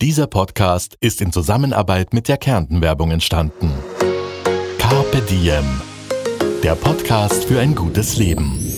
Dieser Podcast ist in Zusammenarbeit mit der Kärnten-Werbung entstanden. Carpe Diem. Der Podcast für ein gutes Leben.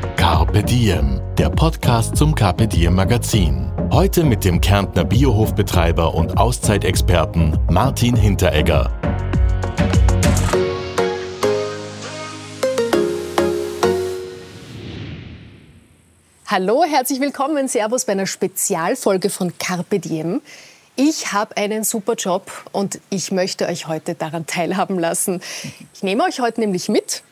Carpe Diem, der Podcast zum Carpe Diem Magazin. Heute mit dem Kärntner Biohofbetreiber und Auszeitexperten Martin Hinteregger. Hallo, herzlich willkommen, Servus bei einer Spezialfolge von Carpe Diem. Ich habe einen super Job und ich möchte euch heute daran teilhaben lassen. Ich nehme euch heute nämlich mit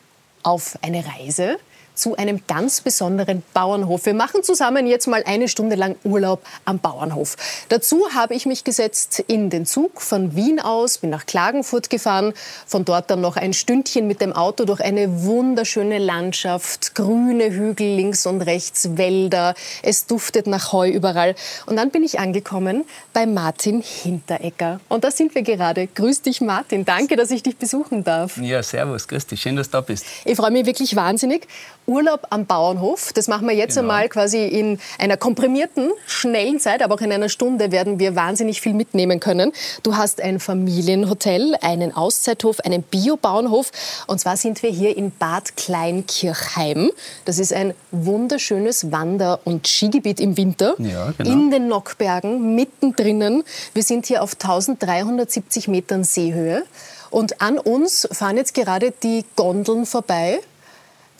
auf eine Reise zu einem ganz besonderen Bauernhof. Wir machen zusammen jetzt mal eine Stunde lang Urlaub am Bauernhof. Dazu habe ich mich gesetzt in den Zug von Wien aus, bin nach Klagenfurt gefahren, von dort dann noch ein Stündchen mit dem Auto durch eine wunderschöne Landschaft, grüne Hügel links und rechts, Wälder, es duftet nach Heu überall. Und dann bin ich angekommen bei Martin Hinteregger. Und da sind wir gerade. Grüß dich, Martin. Danke, dass ich dich besuchen darf. Ja, servus, grüß dich. Schön, dass du da bist. Ich freue mich wirklich wahnsinnig. Urlaub am Bauernhof. Das machen wir jetzt Genau. einmal quasi in einer komprimierten, schnellen Zeit, aber auch in einer Stunde werden wir wahnsinnig viel mitnehmen können. Du hast ein Familienhotel, einen Auszeithof, einen Biobauernhof. Und zwar sind wir hier in Bad Kleinkirchheim. Das ist ein wunderschönes Wander- und Skigebiet im Winter. Ja, genau. In den Nockbergen, mittendrin. Wir sind hier auf 1370 Metern Seehöhe. Und an uns fahren jetzt gerade die Gondeln vorbei.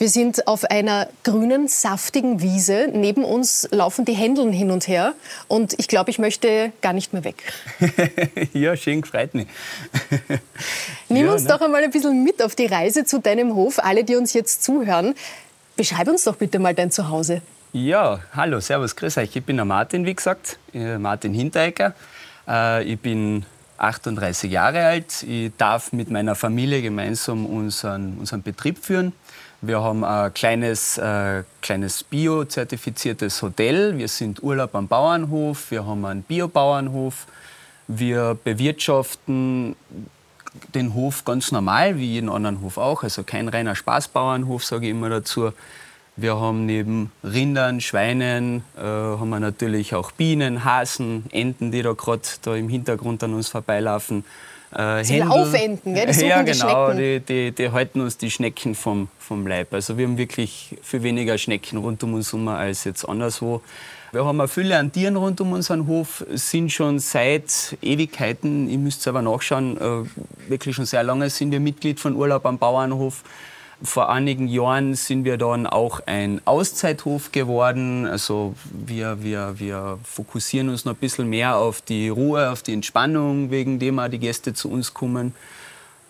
Wir sind auf einer grünen, saftigen Wiese. Neben uns laufen die Händeln hin und her. Und ich glaube, ich möchte gar nicht mehr weg. ja, schön, gefreut mich. Nimm Ja, uns ne? doch einmal ein bisschen mit auf die Reise zu deinem Hof. Alle, die uns jetzt zuhören, beschreib uns doch bitte mal dein Zuhause. Ja, hallo, servus, grüß euch. Ich bin der Martin, wie gesagt, äh, Martin Hinteregger. Äh, Ich bin 38 Jahre alt. Ich darf mit meiner Familie gemeinsam unseren, unseren Betrieb führen. Wir haben ein kleines, äh, kleines bio-zertifiziertes Hotel. Wir sind Urlaub am Bauernhof. Wir haben einen Biobauernhof. Wir bewirtschaften den Hof ganz normal, wie jeden anderen Hof auch. Also kein reiner Spaßbauernhof, sage ich immer dazu. Wir haben neben Rindern, Schweinen, äh, haben wir natürlich auch Bienen, Hasen, Enten, die da gerade da im Hintergrund an uns vorbeilaufen. Äh, Sie Laufenten, gell? Die suchen ja, die genau, die, die, die halten uns die Schnecken vom, vom Leib. Also wir haben wirklich viel weniger Schnecken rund um uns herum als jetzt anderswo. Wir haben eine Fülle an Tieren rund um unseren Hof, sind schon seit Ewigkeiten, ihr müsst selber nachschauen, äh, wirklich schon sehr lange sind wir Mitglied von Urlaub am Bauernhof. Vor einigen Jahren sind wir dann auch ein Auszeithof geworden. Also wir, wir, wir fokussieren uns noch ein bisschen mehr auf die Ruhe, auf die Entspannung, wegen dem auch die Gäste zu uns kommen.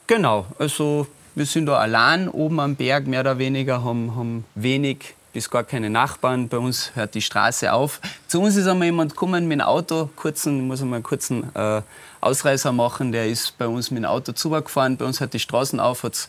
Genau, also wir sind da allein oben am Berg, mehr oder weniger, haben, haben wenig bis gar keine Nachbarn. Bei uns hört die Straße auf. Zu uns ist einmal jemand gekommen mit dem Auto, kurzen, muss einmal einen kurzen äh, Ausreißer machen, der ist bei uns mit dem Auto zugefahren. Bei uns hört die Straßen auf, hat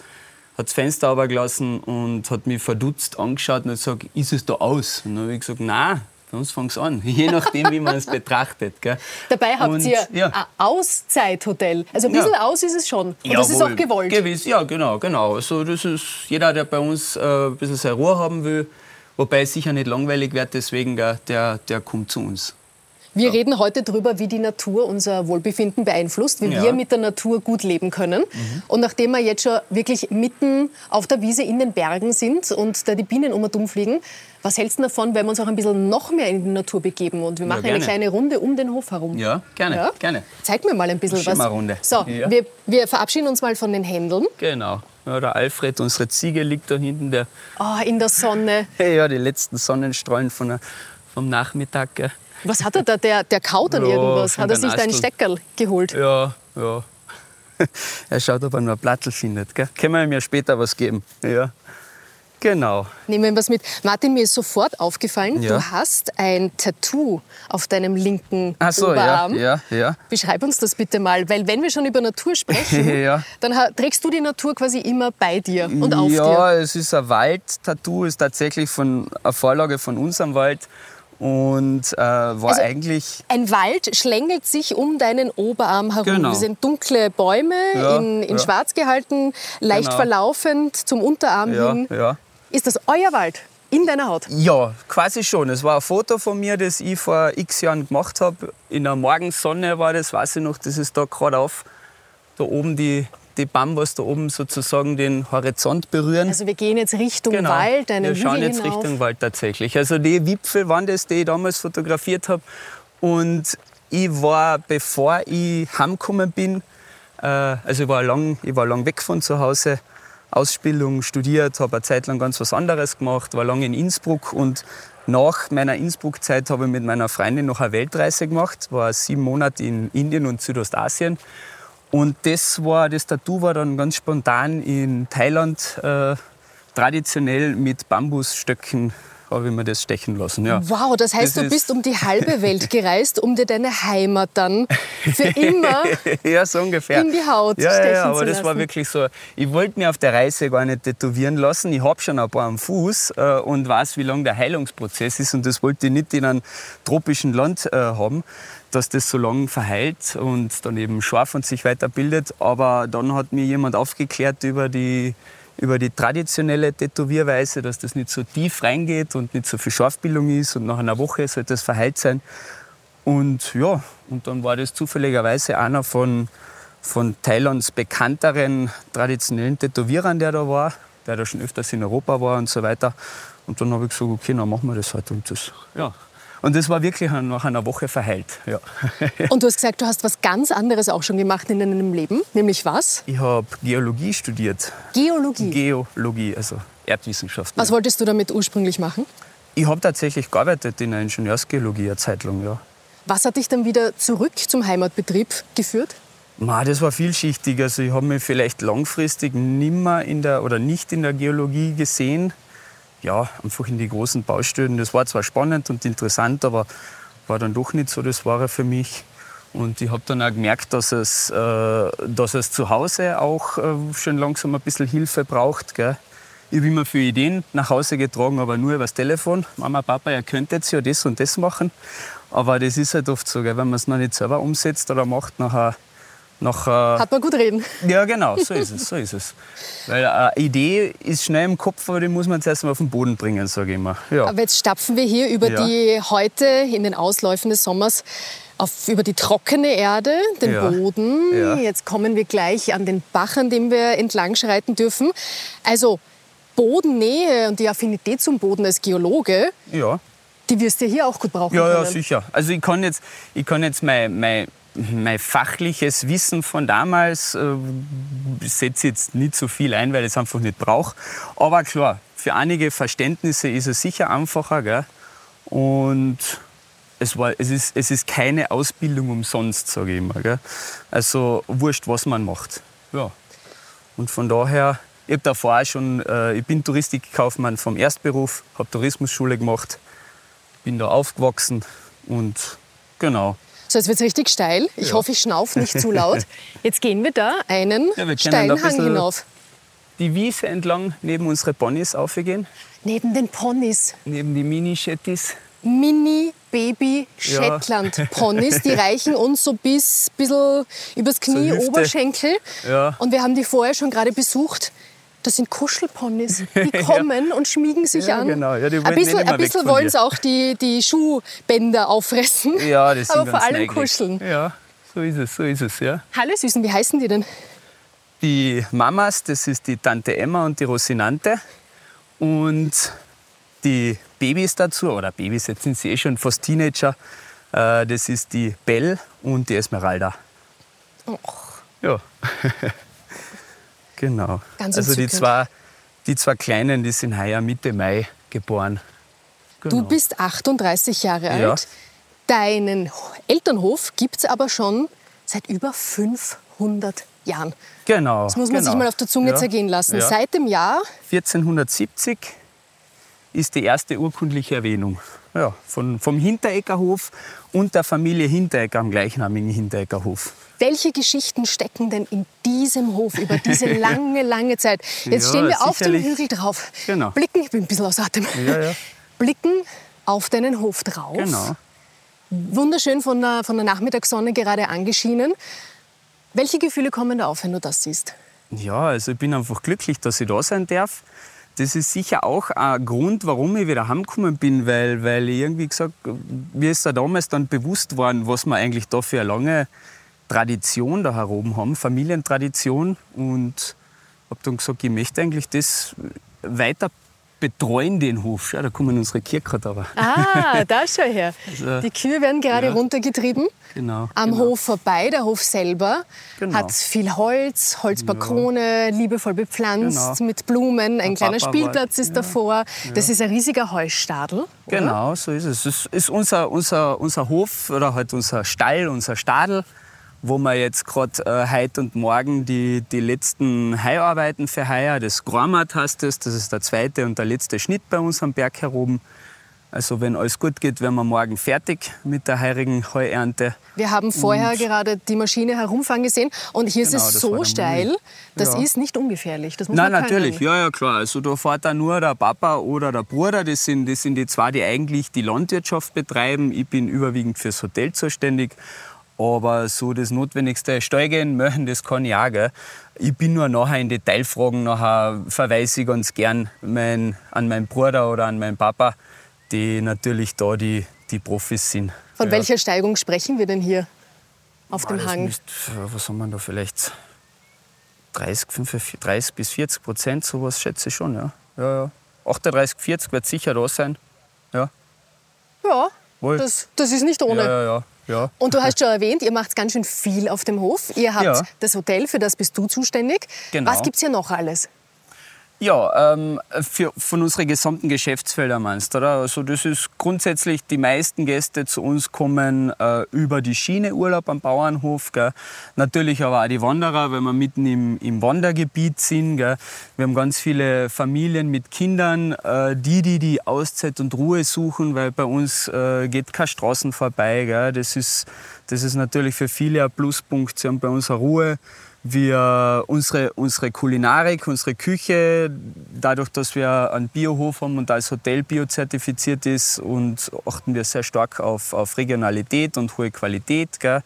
das Fenster runtergelassen und hat mich verdutzt angeschaut und hat gesagt, ist es da aus? Und dann habe ich gesagt, nein, bei uns fängt es an. Je nachdem, wie man es betrachtet. Gell? Dabei habt Und, ihr ja. ein Auszeithotel. Also ein bisschen Ja. aus ist es schon. Und das ist auch gewollt. Gewiss, ja, genau, genau. Also das ist jeder, der bei uns äh, ein bisschen seine Ruhe haben will, wobei es sicher nicht langweilig wird, deswegen gell, der, der kommt zu uns. Wir reden heute darüber, wie die Natur unser Wohlbefinden beeinflusst, wie Ja. wir mit der Natur gut leben können. Und nachdem wir jetzt schon wirklich mitten auf der Wiese in den Bergen sind und da die Bienen um und um fliegen, was hältst du davon, wenn wir uns auch ein bisschen noch mehr in die Natur begeben und wir machen eine gerne. kleine Runde um den Hof herum? Ja, gerne, gerne. Zeig mir mal ein bisschen was. eine Runde. So, Ja. wir, wir verabschieden uns mal von den Händeln. Genau. Ja, der Alfred, unsere Ziege, liegt da hinten. Der, Oh, in der Sonne. ja, die letzten Sonnenstrahlen von der, vom Nachmittag. Gell. Was hat er da? Der, der kaut an Ja, irgendwas. Hat er sich da einen Asteln. Steckerl geholt? Ja, ja. Er schaut, ob er noch ein Plattel findet. Gell. Können wir ihm ja später was geben. Ja. Genau. Nehmen wir was mit. Martin, mir ist sofort aufgefallen, Ja. du hast ein Tattoo auf deinem linken Ach so, ja, Oberarm. ja, ja. Beschreib uns das bitte mal, weil wenn wir schon über Natur sprechen, Ja. dann trägst du die Natur quasi immer bei dir und auf ja, dir. es ist ein Wald-Tattoo, ist tatsächlich von eine Vorlage von unserem Wald und äh, war Also- eigentlich Ein Wald schlängelt sich um deinen Oberarm herum. Genau. Das sind dunkle Bäume, Ja, in, in ja. schwarz gehalten, leicht Genau. verlaufend zum Unterarm ja, hin. ja. Ist das euer Wald? In deiner Haut? Ja, quasi schon. Es war ein Foto von mir, das ich vor x Jahren gemacht habe. In der Morgensonne war das, weiß ich noch, das ist da gerade auf. Da oben die, die Bambus da oben sozusagen den Horizont berühren. Also wir gehen jetzt Richtung Genau. Wald, einen Wir schauen Hügel jetzt hinauf. Richtung Wald tatsächlich. Also die Wipfel waren das, die ich damals fotografiert habe. Und ich war, bevor ich heimgekommen bin, äh, also ich war, lang, ich war lang weg von zu Hause, Ausbildung studiert, habe eine Zeit lang ganz was anderes gemacht, war lange in Innsbruck und nach meiner Innsbruck-Zeit habe ich mit meiner Freundin noch eine Weltreise gemacht, war sieben Monate in Indien und Südostasien. Und das, war, das Tattoo war dann ganz spontan in Thailand äh, traditionell mit Bambusstöcken habe ich mir das stechen lassen. Ja. Wow, das heißt, Das du ist- bist um die halbe Welt gereist, um dir deine Heimat dann für immer ja, so ungefähr. in die Haut ja, stechen ja, ja, aber zu das war wirklich so. Ich wollte mir auf der Reise gar nicht tätowieren lassen. Ich habe schon ein paar am Fuß äh, und weiß, wie lang der Heilungsprozess ist. Und das wollte ich nicht in einem tropischen Land äh, haben, dass das so lang verheilt und dann eben scharf und sich weiterbildet. Aber dann hat mir jemand aufgeklärt über die über die traditionelle Tätowierweise, dass das nicht so tief reingeht und nicht so viel Scharfbildung ist und nach einer Woche sollte das verheilt sein. Und ja, und dann war das zufälligerweise einer von, von Thailands bekannteren traditionellen Tätowierern, der da war, der da schon öfters in Europa war und so weiter. Und dann habe ich gesagt, okay, dann machen wir das halt. Und das, ja. Und das war wirklich nach einer Woche verheilt. Ja. Und du hast gesagt, du hast was ganz anderes auch schon gemacht in deinem Leben. Nämlich was? Ich habe Geologie studiert. Geologie. Geologie, also Erdwissenschaften. was wolltest du damit ursprünglich machen? ich habe tatsächlich gearbeitet in der Ingenieursgeologie eine Zeit lang, ja. Was hat dich dann wieder zurück zum Heimatbetrieb geführt? Ma, das war vielschichtig. Also ich habe mich vielleicht langfristig nimmer in der oder nicht in der Geologie gesehen. Ja, einfach in die großen Baustellen. Das war zwar spannend und interessant, aber war dann doch nicht so das Wahre für mich. Und ich habe dann auch gemerkt, dass es, äh, dass es zu Hause auch äh, schon langsam ein bisschen Hilfe braucht. Gell? Ich habe immer viele Ideen nach Hause getragen, aber nur übers Telefon. Mama, Papa, ihr könnt jetzt ja das und das machen. Aber das ist halt oft so, gell? wenn man es noch nicht selber umsetzt oder macht, nachher, nachher Hat man gut reden. ja, genau, so ist es, so ist es. Weil eine Idee ist schnell im Kopf, aber die muss man zuerst mal auf den Boden bringen, sage ich immer. Ja. Aber jetzt stapfen wir hier über Ja. die heute in den Ausläufen des Sommers auf, über die trockene Erde, den Ja. Boden. Ja. Jetzt kommen wir gleich an den Bach, an dem wir entlang schreiten dürfen. Also Bodennähe und die Affinität zum Boden als Geologe, ja. die wirst du hier auch gut brauchen Ja, ja, können. sicher. Also ich kann jetzt, ich kann jetzt mein, mein, mein fachliches Wissen von damals äh, setze jetzt nicht so viel ein, weil ich es einfach nicht brauche. Aber klar, für einige Verständnisse ist es sicher einfacher. Gell? Und es, war, es, ist, es ist keine Ausbildung umsonst, sage ich immer. Also wurscht, was man macht. Ja. Und von daher, ich habe davor auch schon, äh, ich bin Touristikkaufmann vom Erstberuf, habe Tourismusschule gemacht, bin da aufgewachsen und genau. So, jetzt wird es richtig steil. Ich Ja. hoffe, ich schnaufe nicht zu laut. Jetzt gehen wir da einen Ja, wir steilen ein Hang hinauf. Die Wiese entlang neben unsere Ponys aufgehen, Neben den Ponys. neben die Mini-Shetties. Mini Baby Ja. Shetland Ponys, die reichen uns so bis bisschen übers Knie, Hüfte. Oberschenkel. Ja. Und wir haben die vorher schon gerade besucht. Das sind Kuschelponys. Die kommen und schmiegen sich Ja, an. genau. Ja, die ein bisschen, ein bisschen wollen sie auch die, die Schuhbänder auffressen. Ja, das sind Aber vor allem neugierig. kuscheln. Ja, so ist es, so ist es, ja. Hallo Süßen, wie heißen die denn? Die Mamas, das ist die Tante Emma und die Rosinante. Und die Babys dazu, oder Babys, jetzt sind sie eh schon fast Teenager, äh, das ist die Belle und die Esmeralda. Ja. genau. Ganz also die zwei, die zwei Kleinen, die sind heuer Mitte Mai geboren. Genau. Du bist 38 Jahre Ja. alt. Deinen Elternhof gibt es aber schon seit über 500 Jahren. Genau. Das muss man genau. sich mal auf der Zunge Ja. zergehen lassen. Ja. Seit dem Jahr 1470 ist die erste urkundliche Erwähnung ja, von, vom Hintereggerhof und der Familie Hinteregger am gleichnamigen Hintereggerhof. Welche Geschichten stecken denn in diesem Hof über diese lange, lange Zeit? Jetzt Ja, stehen wir auf dem. Hügel drauf. Genau. Blicken, ich bin ein bisschen aus Atem. Ja, ja. Blicken auf deinen Hof drauf. Genau. Wunderschön von der, von der Nachmittagssonne gerade angeschienen. Welche Gefühle kommen da auf, wenn du das siehst? Ja, also ich bin einfach glücklich, dass ich da sein darf. Das ist sicher auch ein Grund, warum ich wieder heimgekommen bin, weil, weil ich irgendwie gesagt, mir ist da damals dann bewusst worden, was wir eigentlich da für eine lange Tradition da heroben haben, Familientradition. Und habe dann gesagt, ich möchte eigentlich das weiter betreuen, den Hof. Schau, da kommen unsere Kirche aber. Ah, da schau her. Also, Die Kühe werden gerade ja. runtergetrieben. Genau, Am genau. Hof vorbei. Der Hof selber Genau. hat viel Holz, Holzbalkone, liebevoll bepflanzt Genau. mit Blumen. Ein Der kleiner Papa war- Spielplatz ist davor. Das ist ein riesiger Heustadel. oder? Genau, so ist es. Das ist unser, unser, unser Hof oder halt unser Stall, unser Stadel, wo wir jetzt gerade äh, heute und morgen die, die letzten Heuarbeiten für heuer, das Gramat heißt das, das ist der zweite und der letzte Schnitt bei uns am Berg heroben. Also wenn alles gut geht, werden wir morgen fertig mit der heurigen Heuernte. Wir haben vorher Und- gerade die Maschine herumfahren gesehen und hier Genau, ist es so steil, das Ja. ist nicht ungefährlich. Das muss Nein, man können. natürlich, ja, ja, klar. Also da fährt auch nur der Papa oder der Bruder. Das sind, das sind die zwei, die eigentlich die Landwirtschaft betreiben. Ich bin überwiegend fürs Hotel zuständig. Aber so das Notwendigste, Steigen, Möchen, das kann ich auch. Gell. Ich bin nur nachher in Detailfragen, nachher verweise ich ganz gern mein, an meinen Bruder oder an meinen Papa, die natürlich da die, die Profis sind. Von ja. welcher Steigung sprechen wir denn hier auf Ah, dem Hang? müsst- was haben wir da vielleicht? 30, 45, 30 bis 40 Prozent, sowas schätze ich schon. Ja. Ja, ja. 38, 40 wird sicher da sein. Ja, Ja, Wohl. das, das ist nicht ohne. ja, ja. ja, ja. Und du hast schon erwähnt, ihr macht ganz schön viel auf dem Hof. Ihr habt Ja. das Hotel, für das bist du zuständig. Genau. Was gibt es hier noch alles? Ja, ähm, für, von unseren gesamten Geschäftsfeldern meinst du, oder? Also das ist grundsätzlich, die meisten Gäste zu uns kommen äh, über die Schiene Urlaub am Bauernhof. Gell? Natürlich aber auch die Wanderer, weil wir mitten im, im Wandergebiet sind. Gell? Wir haben ganz viele Familien mit Kindern, äh, die, die die Auszeit und Ruhe suchen, weil bei uns äh, geht keine Straßen vorbei. Gell? Das, ist, das ist natürlich für viele ein Pluspunkt. Sie haben bei uns eine Ruhe. Wir, unsere, unsere Kulinarik, unsere Küche, dadurch, dass wir einen Biohof haben und als Hotel biozertifiziert ist, und achten wir sehr stark auf, auf Regionalität und hohe Qualität. Gell.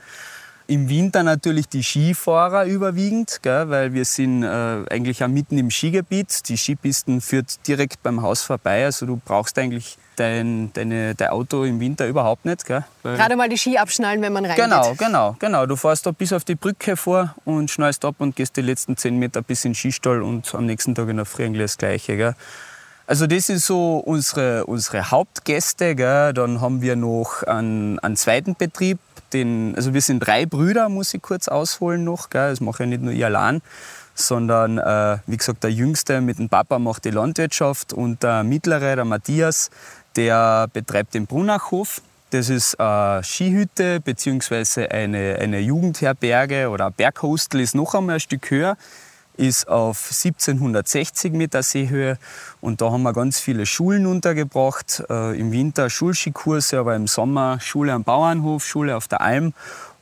Im Winter natürlich die Skifahrer überwiegend, gell, weil wir sind äh, eigentlich auch mitten im Skigebiet. Die Skipisten führt direkt beim Haus vorbei, also du brauchst eigentlich dein, deine, dein Auto im Winter überhaupt nicht. Gell, Gerade mal die Ski abschnallen, wenn man reingeht. Genau, genau, genau. Du fährst da bis auf die Brücke vor und schnallst ab und gehst die letzten 10 Meter bis in den Skistall und am nächsten Tag in der Früh eigentlich das Gleiche. Gell? Also das sind so unsere, unsere Hauptgäste. Gell? Dann haben wir noch einen, einen zweiten Betrieb. Den, also wir sind drei Brüder, muss ich kurz ausholen noch. Gell? Das mache ja nicht nur ich allein, sondern äh, wie gesagt der Jüngste mit dem Papa macht die Landwirtschaft und der Mittlere, der Matthias, der betreibt den Brunachhof. Das ist eine Skihütte bzw. Eine, eine Jugendherberge oder ein Berghostel ist noch einmal ein Stück höher, ist auf 1760 Meter Seehöhe und da haben wir ganz viele Schulen untergebracht. Äh, Im Winter Schulskikurse, aber im Sommer Schule am Bauernhof, Schule auf der Alm.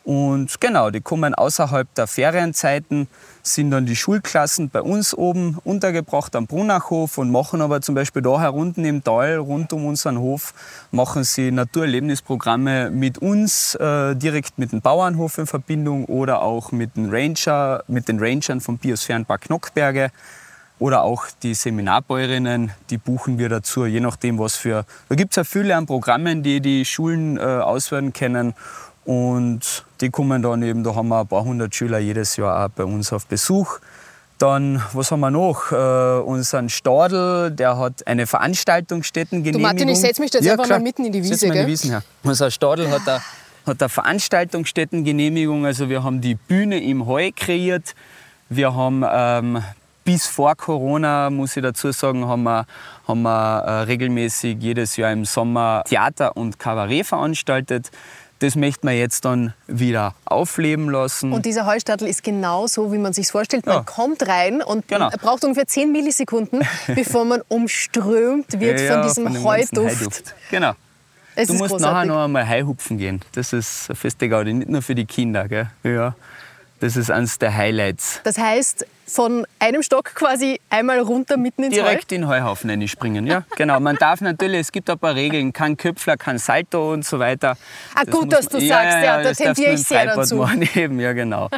Und genau, die kommen außerhalb der Ferienzeiten, sind dann die Schulklassen bei uns oben untergebracht am Brunachhof und machen aber zum Beispiel da herunten im Tal, rund um unseren Hof, machen sie Naturerlebnisprogramme mit uns, äh, direkt mit dem Bauernhof in Verbindung oder auch mit den, Ranger, mit den Rangern vom Biosphärenpark Knockberge. Oder auch die Seminarbäuerinnen, die buchen wir dazu, je nachdem, was für. Da gibt es ja viele an Programmen, die die Schulen äh, auswählen können. Und die kommen dann eben, da haben wir ein paar hundert Schüler jedes Jahr auch bei uns auf Besuch. Dann, was haben wir noch? Äh, unseren Stadel, der hat eine Veranstaltungsstättengenehmigung. Du, Martin, ich setz mich jetzt einfach mal mitten in die Wiese, Setz mal in die Wiesen her. Unser Stadel hat eine, hat eine Veranstaltungsstättengenehmigung. Also wir haben die Bühne im Heu kreiert. Wir haben ähm, bis vor Corona, muss ich dazu sagen, haben wir, haben wir äh, regelmäßig jedes Jahr im Sommer Theater und Kabarett veranstaltet. Das möchten wir jetzt dann wieder aufleben lassen. Und dieser Heustadel ist genau so, wie man sich vorstellt. Man Ja. kommt rein und Genau. man braucht ungefähr 10 Millisekunden, bevor man umströmt wird Ja, von diesem ganzen Heuduft. Heuduft. Genau. Es Du musst großartig. nachher noch einmal Heihupfen gehen. Das ist eine feste Gaudi, nicht nur für die Kinder. Gell? Ja, das ist eines der Highlights. Das heißt, von einem Stock quasi einmal runter mitten ins Direkt in den Heuhaufen reinspringen, ja, genau. Man darf natürlich, es gibt ein paar Regeln, kein Köpfler, kein Salto und so weiter. Ah, gut, muss dass du man- sagst, ja, da das darfst tendiere ich sehr dazu. Machen, eben, ja, genau.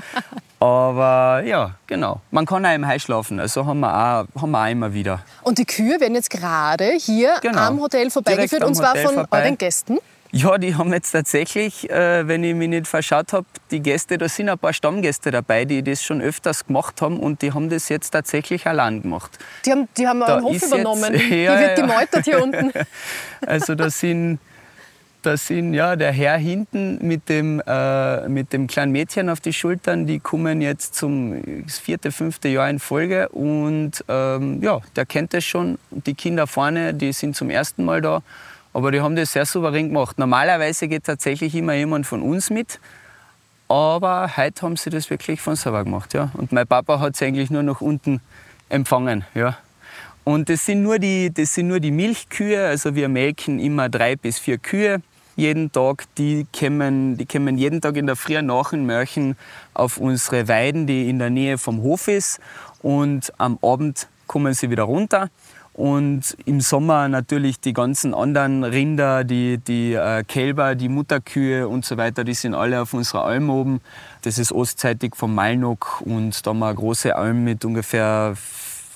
Aber ja, genau. Man kann auch im Heu schlafen, also haben wir auch, haben wir auch immer wieder. Heu. Und die Kühe werden jetzt gerade hier Genau. am Hotel vorbeigeführt am und zwar Hotel von vorbei. euren Gästen. Ja, die haben jetzt tatsächlich, äh, wenn ich mich nicht verschaut habe, die Gäste, da sind ein paar Stammgäste dabei, die das schon öfters gemacht haben und die haben das jetzt tatsächlich allein gemacht. Die haben, die haben euren Hof übernommen. jetzt- Ja, wird ja, gemeutert hier unten. Also da sind, da sind ja, der Herr hinten mit dem, äh, mit dem kleinen Mädchen auf die Schultern, die kommen jetzt zum vierte, fünfte Jahr in Folge und ähm, ja, der kennt das schon. Die Kinder vorne, die sind zum ersten Mal da, aber die haben das sehr souverän gemacht. Normalerweise geht tatsächlich immer jemand von uns mit, aber heute haben sie das wirklich von selber gemacht. Ja. Und mein Papa hat sie eigentlich nur noch unten empfangen. Ja. Und das sind, nur die, das sind nur die Milchkühe. Also wir melken immer drei bis vier Kühe jeden Tag. Die kommen, die kommen jeden Tag in der Früh nach und Mörchen auf unsere Weiden, die in der Nähe vom Hof ist. Und am Abend kommen sie wieder runter. Und im Sommer natürlich die ganzen anderen Rinder, die, die äh, Kälber, die Mutterkühe und so weiter, die sind alle auf unserer Alm oben. Das ist ostseitig vom Malnock und da haben wir eine große Alm mit ungefähr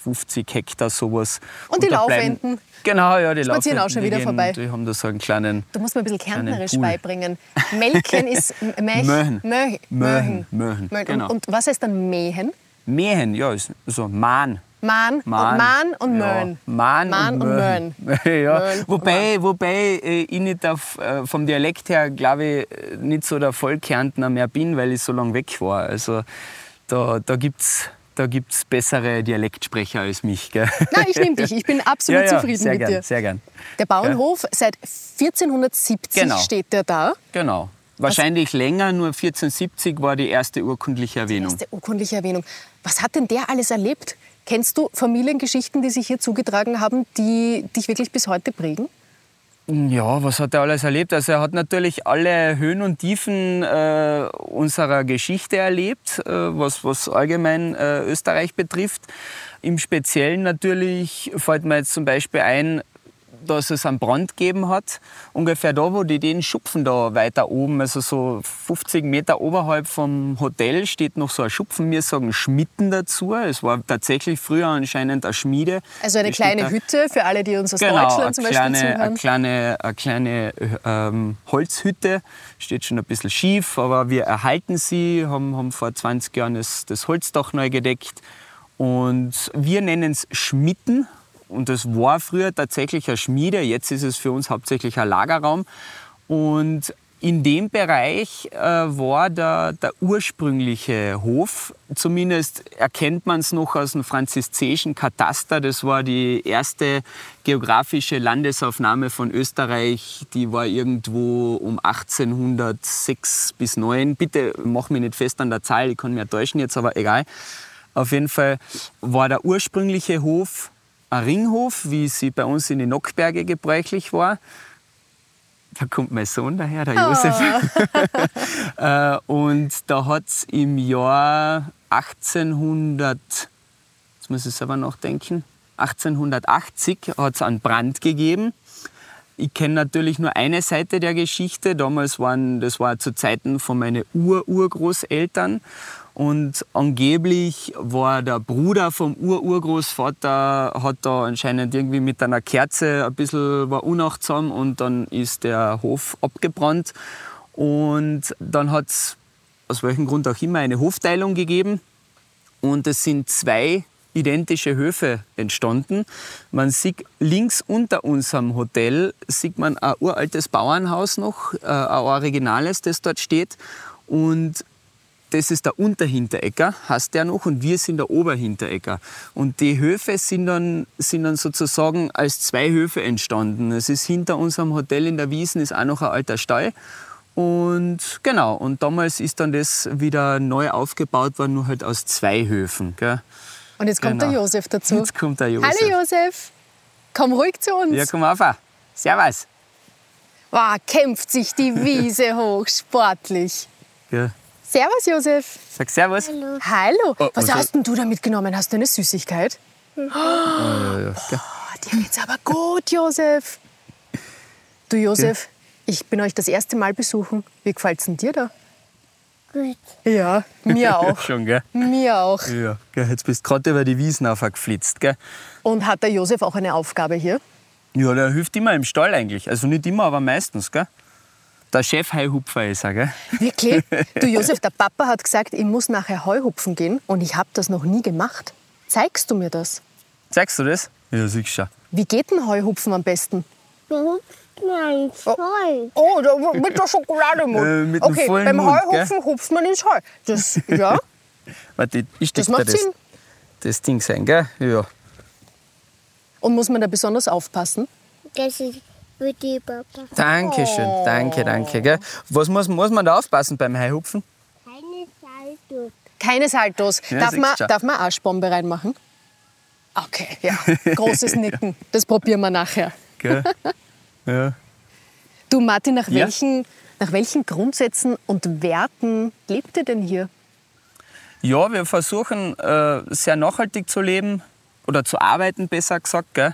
50 Hektar sowas. Und die da bleiben-. Genau, ja, die Spazieren Laufenten. auch schon wieder gehen, vorbei. Die haben da so einen kleinen Du musst mir ein bisschen kärntnerisch beibringen. Melken ist Mech, Möhen. Möh- Möhen, Möhen. Möhen, genau. Und, und was heißt dann Mähen? Mähen, ja, ist so Mahn. Mahn, Mahn. und, Mahn und ja, Möhen. Mahn, Mahn und und Möhen. Möhen. ja. Möhen und Wobei, wobei äh, ich nicht auf, äh, vom Dialekt her, glaube ich, äh, nicht so der Vollkärntner mehr bin, weil ich so lange weg war. Also da, da gibt es da gibt's bessere Dialektsprecher als mich. Gell? Nein, ich nehme dich. Ich bin absolut ja, ja, zufrieden mit gern, dir. Sehr gern. Der Bauernhof, seit 1470 Genau. steht der da. Genau. Wahrscheinlich länger, nur 1470 war die erste urkundliche Erwähnung. Erste urkundliche Erwähnung. Was hat denn der alles erlebt? Kennst du Familiengeschichten, die sich hier zugetragen haben, die dich wirklich bis heute prägen? Ja, was hat er alles erlebt? Also er hat natürlich alle Höhen und Tiefen äh, unserer Geschichte erlebt, äh, was, was allgemein äh, Österreich betrifft. Im Speziellen natürlich fällt mir jetzt zum Beispiel ein, dass es einen Brand gegeben hat. Ungefähr da, wo die den Schupfen da weiter oben, also so 50 Meter oberhalb vom Hotel, steht noch so ein Schupfen. Wir sagen Schmitten dazu. Es war tatsächlich früher anscheinend eine Schmiede. Also eine kleine da- Hütte für alle, die uns aus Genau, Deutschland zum Beispiel kleine, zuhören. eine kleine, eine kleine ähm, Holzhütte, steht schon ein bisschen schief, aber wir erhalten sie, haben, haben vor 20 Jahren das, das Holzdach neu gedeckt und wir nennen es Schmitten und das war früher tatsächlich eine Schmiede, jetzt ist es für uns hauptsächlich ein Lagerraum und in dem Bereich äh, war der, der ursprüngliche Hof. Zumindest erkennt man es noch aus dem franziszeischen Kataster. Das war die erste geografische Landesaufnahme von Österreich. Die war irgendwo um 1806 bis 9. Bitte mach mich nicht fest an der Zahl, ich kann mich täuschen jetzt, aber egal. Auf jeden Fall war der ursprüngliche Hof ein Ringhof, wie sie bei uns in den Nockberge gebräuchlich war. Da kommt mein Sohn daher, der Josef. Äh, und da hat es im Jahr 1800, jetzt muss ich selber nachdenken, 1880 hat es einen Brand gegeben. Ich kenne natürlich nur eine Seite der Geschichte. Damals waren, das war zu Zeiten von meinen Ur-Urgroßeltern. Und angeblich war der Bruder vom Ur-Urgroßvater, hat da anscheinend irgendwie mit einer Kerze ein bisschen war unachtsam und dann ist der Hof abgebrannt. Und dann hat es, aus welchem Grund auch immer, eine Hofteilung gegeben. Und es sind zwei identische Höfe entstanden. Man sieht links unter unserem Hotel sieht man ein uraltes Bauernhaus noch, äh, ein originales, das dort steht. Und das ist der Unterhinterecker, heißt der noch, und wir sind der Oberhinterecker. Und die Höfe sind dann, sind dann sozusagen als zwei Höfe entstanden. Es ist hinter unserem Hotel in der Wiesen ist auch noch ein alter Stall. Und genau, und damals ist dann das wieder neu aufgebaut worden, nur halt aus zwei Höfen. Gell? Und jetzt kommt Genau. der Josef dazu. Jetzt kommt der Josef. Hallo Josef, komm ruhig zu uns. Ja, komm auf. Servus. Wow, kämpft sich die Wiese hoch, sportlich. Ja. Servus Josef. Sag Servus. Hallo. Oh, Was was- hast denn du da mitgenommen? Hast du eine Süßigkeit? Ja, ja, gell. Oh, dir geht's aber gut, Josef. Du Josef, ich bin euch das erste Mal besuchen. Wie gefällt's denn dir da? Gut. Ja, mir auch. Schon, gell? mir auch. Ja, gell. Jetzt bist du gerade über die Wiesen aufgeflitzt, gell? Und hat der Josef auch eine Aufgabe hier? Ja, der hilft immer im Stall eigentlich. Also nicht immer, aber meistens, gell? Der Chef Heihupfer ist er, gell? Wirklich? Du Josef, der Papa hat gesagt, ich muss nachher Heuhupfen gehen und ich habe das noch nie gemacht. Zeigst du mir das? Zeigst du das? Ja, siehst schon. Wie geht denn Heuhupfen am besten? Mein Zeug. Oh, da, mit der Schokolade im Mund. Äh, mit okay, vollen beim Mund, Heuhupfen hupft man ins Heu. Das, ja, Warte, ich steck das macht das, Sinn. das Ding sein, gell? Ja. Und muss man da besonders aufpassen? Das ist die Papa. Dankeschön, danke, danke, gell? Was muss, muss man da aufpassen beim Heihupfen? Keine Salto. Keine Saltos. Ja, darf, siehst man, schon. darf man Arschbombe reinmachen? Okay, ja. Großes Nicken. Das probieren wir nachher. Gell? ja. Du, Martin, nach, Ja? welchen, nach welchen Grundsätzen und Werten lebt ihr denn hier? Ja, wir versuchen äh, sehr nachhaltig zu leben oder zu arbeiten, besser gesagt. Gell?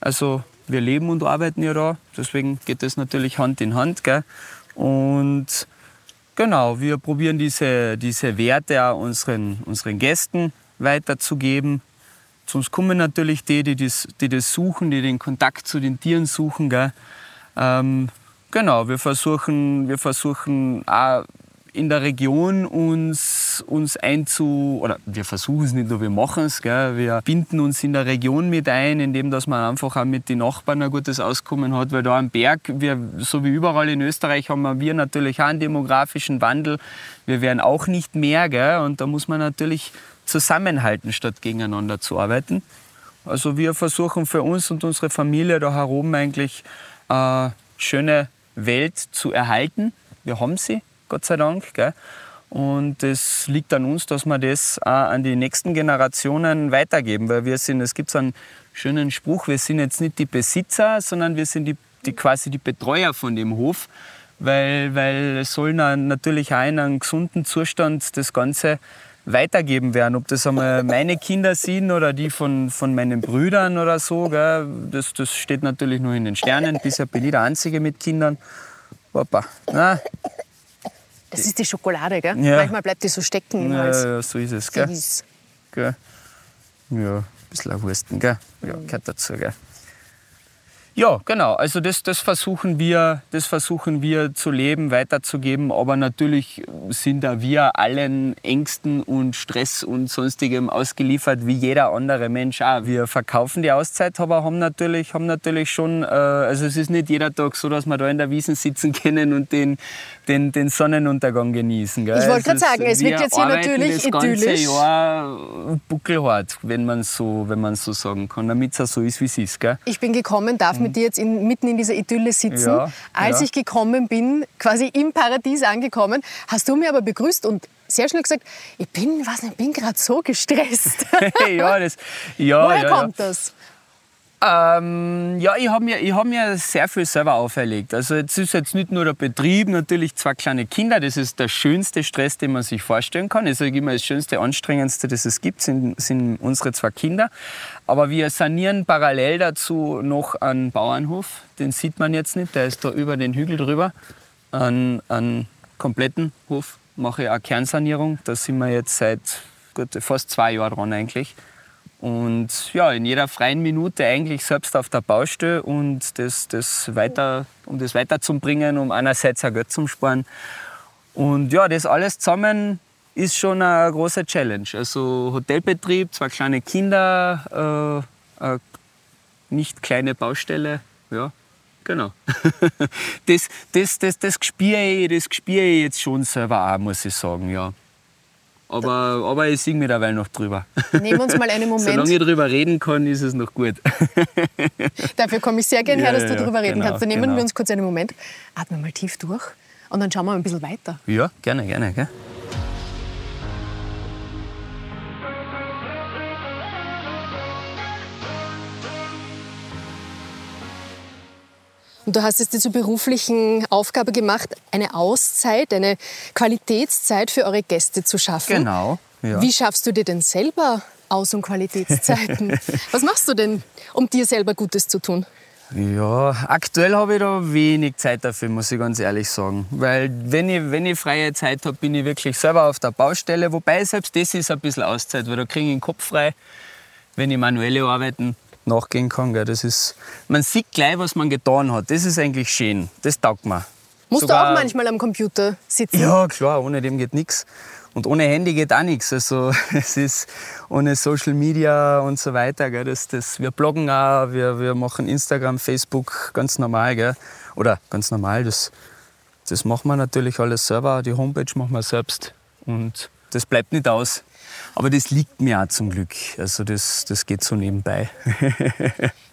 Also wir leben und arbeiten ja da, deswegen geht das natürlich Hand in Hand. Gell? Und genau, wir probieren diese, diese Werte auch unseren, unseren Gästen weiterzugeben. Zu uns kommen natürlich die, die das, die das suchen, die den Kontakt zu den Tieren suchen. Gell? Ähm, genau, wir versuchen, wir versuchen auch in der Region uns, uns einzu... Oder wir versuchen es nicht nur, wir machen es. Wir binden uns in der Region mit ein, indem dass man einfach auch mit den Nachbarn ein gutes Auskommen hat. Weil da am Berg, wir, so wie überall in Österreich, haben wir natürlich auch einen demografischen Wandel. Wir werden auch nicht mehr. Gell. Und da muss man natürlich zusammenhalten, statt gegeneinander zu arbeiten. Also wir versuchen für uns und unsere Familie da herum eigentlich eine schöne Welt zu erhalten. Wir haben sie, Gott sei Dank. Gell? Und es liegt an uns, dass wir das auch an die nächsten Generationen weitergeben. Weil wir sind, es gibt so einen schönen Spruch, wir sind jetzt nicht die Besitzer, sondern wir sind die, die quasi die Betreuer von dem Hof. Weil, weil es soll na- natürlich auch in einem gesunden Zustand das Ganze weitergeben werden. Ob das einmal meine Kinder sind oder die von, von meinen Brüdern oder so, gell, das, das steht natürlich nur in den Sternen. Bisher bin ich der Einzige mit Kindern. Na, Das ist die Schokolade, gell? Ja. Manchmal bleibt die so stecken im ja, ja, so ist es. Gell? Süß. Gell? Ja, ein bisschen ein Wursten, gell? Ja, gehört dazu, gell? Ja, genau. Also das, das, versuchen wir, das versuchen wir zu leben, weiterzugeben. Aber natürlich sind da wir allen Ängsten und Stress und sonstigem ausgeliefert, wie jeder andere Mensch auch. Wir verkaufen die Auszeit, aber haben natürlich, haben natürlich schon, äh, also es ist nicht jeder Tag so, dass wir da in der Wiesen sitzen können und den, den, den Sonnenuntergang genießen. Gell? Ich wollte gerade sagen, es wir wirkt jetzt hier natürlich das ganze idyllisch. Jahr buckelhart, wenn man so, wenn man so sagen kann, damit es so ist, wie es ist. Gell? Ich bin gekommen, darf mit dir jetzt in, mitten in dieser Idylle sitzen. Mhm. Ja, Als ja. ich gekommen bin, quasi im Paradies angekommen, hast du mir aber begrüßt und sehr schnell gesagt, ich bin, was, ich bin gerade so gestresst. ja, das, ja, Woher ja, kommt das? Ähm, ja, ich habe mir, hab mir sehr viel selber auferlegt. Also es ist jetzt nicht nur der Betrieb, natürlich zwei kleine Kinder, das ist der schönste Stress, den man sich vorstellen kann. Ich sage immer, das schönste, anstrengendste, das es gibt, sind, sind unsere zwei Kinder. Aber wir sanieren parallel dazu noch einen Bauernhof, den sieht man jetzt nicht, der ist da über den Hügel drüber. Einen, einen kompletten Hof mache ich auch Kernsanierung. Da sind wir jetzt seit gut, fast zwei Jahren dran eigentlich. Und ja, in jeder freien Minute eigentlich selbst auf der Baustelle und das, das weiter, um das weiterzubringen, um einerseits auch Geld zu sparen. Und ja, das alles zusammen ist schon eine große Challenge. Also Hotelbetrieb, zwei kleine Kinder, äh, nicht kleine Baustelle, ja, genau. das, das, das, das spüre ich, ich jetzt schon selber auch, muss ich sagen, ja. Aber, aber ich singe mittlerweile noch drüber. Nehmen wir uns mal einen Solange Moment. ich drüber reden kann, ist es noch gut. Dafür komme ich sehr gerne her, Ja, dass du ja, darüber reden genau, kannst. Dann nehmen genau. wir uns kurz einen Moment. Atmen mal tief durch. Und dann schauen wir ein bisschen weiter. Ja, gerne, gerne. Gell? Und du hast es dir zur beruflichen Aufgabe gemacht, eine Auszeit, eine Qualitätszeit für eure Gäste zu schaffen. Genau. Ja. Wie schaffst du dir denn selber Aus- und Qualitätszeiten? Was machst du denn, um dir selber Gutes zu tun? Ja, aktuell habe ich da wenig Zeit dafür, muss ich ganz ehrlich sagen. Weil wenn ich, wenn ich freie Zeit habe, bin ich wirklich selber auf der Baustelle. Wobei selbst das ist ein bisschen Auszeit, weil da kriege ich den Kopf frei, wenn ich manuelle Arbeiten nachgehen kann. Gell. Das ist, man sieht gleich, was man getan hat. Das ist eigentlich schön. Das taugt mir. Musst Sogar- du auch manchmal am Computer sitzen? Ja, klar, ohne dem geht nichts. Und ohne Handy geht auch nichts. Also es ist ohne Social Media und so weiter. Gell, das, das, wir bloggen auch, wir, wir machen Instagram, Facebook ganz normal. Gell. Oder ganz normal, das, das machen wir natürlich alles selber. Die Homepage machen wir selbst. Und das bleibt nicht aus. Aber das liegt mir auch zum Glück. Also das, das geht so nebenbei.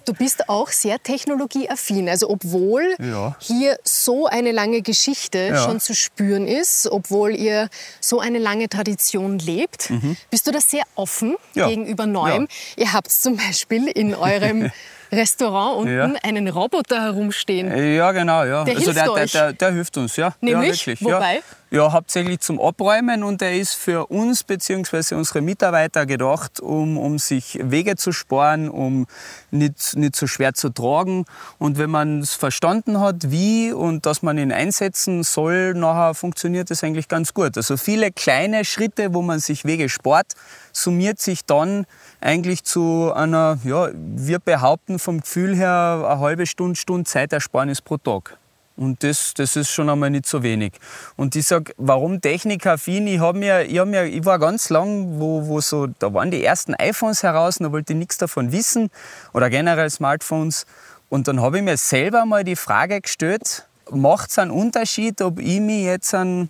Du bist auch sehr technologieaffin. Also obwohl Ja. hier so eine lange Geschichte Ja. schon zu spüren ist, obwohl ihr so eine lange Tradition lebt, bist du da sehr offen Mhm. Ja. gegenüber Neuem. Ihr habt zum Beispiel in eurem Restaurant unten Ja. einen Roboter herumstehen. Ja, genau, ja. Der also hilft der, der, euch? der, der hilft uns, ja. Nämlich? Ja, wirklich, Wobei? Ja. ja, hauptsächlich zum Abräumen und der ist für uns bzw. unsere Mitarbeiter gedacht, um, um sich Wege zu sparen, um nicht, nicht so schwer zu tragen. Und wenn man es verstanden hat, wie und dass man ihn einsetzen soll, nachher funktioniert das eigentlich ganz gut. Also viele kleine Schritte, wo man sich Wege spart, summiert sich dann eigentlich zu einer, ja, wir behaupten vom Gefühl her, eine halbe Stunde, Stunde Zeitersparnis pro Tag. Und das, das ist schon einmal nicht so wenig. Und ich sag, warum technikaffin? Ich, hab mir, ich, hab mir, ich war ganz lang, wo, wo so, da waren die ersten iPhones heraus, und da wollte ich nichts davon wissen oder generell Smartphones. Und dann habe ich mir selber mal die Frage gestellt, macht es einen Unterschied, ob ich mich jetzt an,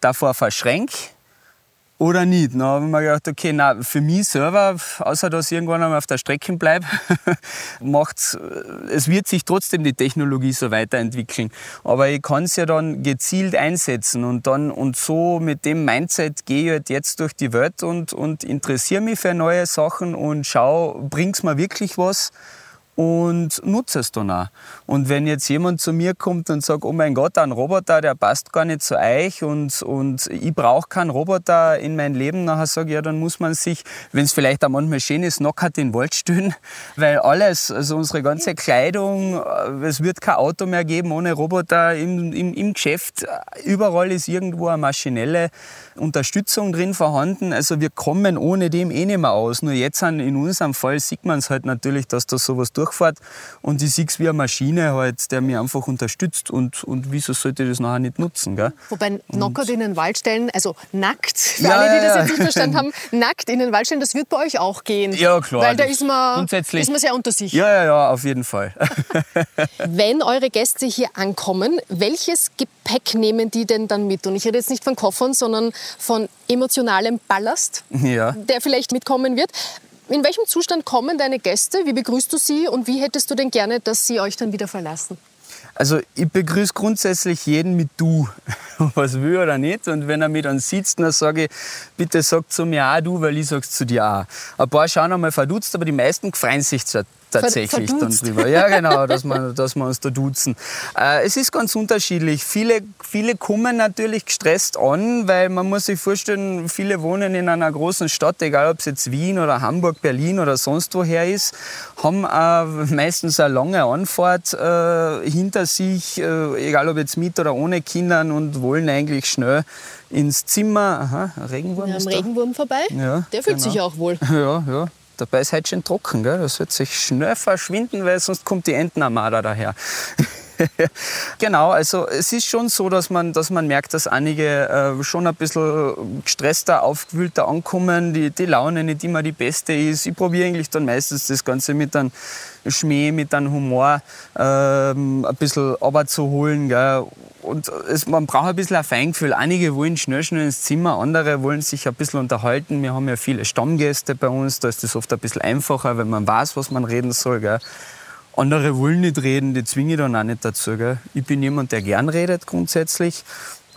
davor verschränke oder nicht. Dann habe ich mir gedacht, okay, na, für mich selber, außer dass ich irgendwann einmal auf der Strecke bleibe, macht's, äh, es wird sich trotzdem die Technologie so weiterentwickeln. Aber ich kann es ja dann gezielt einsetzen und dann und so mit dem Mindset gehe ich halt jetzt durch die Welt und, und interessiere mich für neue Sachen und schau, bringt's mir wirklich was? Und nutze es dann auch. Und wenn jetzt jemand zu mir kommt und sagt, oh mein Gott, ein Roboter, der passt gar nicht zu euch und, und ich brauche keinen Roboter in mein Leben, nachher sage ich, ja, dann muss man sich, wenn es vielleicht auch manchmal schön ist, knockert in den Wald stellen, weil alles, also unsere ganze Kleidung, äh, es wird kein Auto mehr geben ohne Roboter im, im, im Geschäft. Überall ist irgendwo eine maschinelle Unterstützung drin vorhanden. Also wir kommen ohne dem eh nicht mehr aus. Nur jetzt in unserem Fall sieht man es halt natürlich, dass da sowas durchfährt und ich sehe es wie eine Maschine halt, der mir einfach unterstützt und, und wieso sollte ich das nachher nicht nutzen, gell? Wobei Knockert in den Wald stellen, also nackt, für Ja, alle, die das jetzt nicht verstanden haben, nackt in den Wald stellen, das wird bei euch auch gehen. Ja, klar, Weil da ist man, grundsätzlich- ist man sehr unter sich. Ja, ja, ja, auf jeden Fall. Wenn eure Gäste hier ankommen, welches Gepäck nehmen die denn dann mit? Und ich rede jetzt nicht von Koffern, sondern von emotionalem Ballast, ja. der vielleicht mitkommen wird. In welchem Zustand kommen deine Gäste? Wie begrüßt du sie und wie hättest du denn gerne, dass sie euch dann wieder verlassen? Also ich begrüße grundsätzlich jeden mit du, was will oder nicht. Und wenn er mich dann sitzt, dann sage ich, bitte sag zu mir auch du, weil ich sag's zu dir auch. Ein paar schauen einmal verdutzt, aber die meisten freuen sich zwar tatsächlich dann verdutzt. drüber. Ja, genau, dass wir, dass wir uns da duzen. Äh, es ist ganz unterschiedlich. Viele, viele kommen natürlich gestresst an, weil man muss sich vorstellen, viele wohnen in einer großen Stadt, egal ob es jetzt Wien oder Hamburg, Berlin oder sonst woher ist, haben äh, meistens eine lange Anfahrt äh, hinter sich, äh, egal ob jetzt mit oder ohne Kindern und wollen eigentlich schnell ins Zimmer. Aha, Regenwurm Wir ist haben da. Regenwurm vorbei. Ja, Der fühlt genau. sich auch wohl. Ja, ja. Dabei ist heute schon trocken, gell? Das wird sich schnell verschwinden, weil sonst kommt die Entenarmada daher. genau, also es ist schon so, dass man, dass man merkt, dass einige äh, schon ein bisschen gestresster, aufgewühlter ankommen, die, die Laune nicht immer die beste ist. Ich probiere eigentlich dann meistens das Ganze mit einem Schmäh, mit einem Humor ähm, ein bisschen runterzuholen. Gell? Und es, man braucht ein bisschen ein Feingefühl. Einige wollen schnell, schnell ins Zimmer, andere wollen sich ein bisschen unterhalten. Wir haben ja viele Stammgäste bei uns, da ist das oft ein bisschen einfacher, wenn man weiß, was man reden soll. Gell? andere wollen nicht reden, die zwinge ich dann auch nicht dazu. Gell? Ich bin jemand, der gern redet grundsätzlich.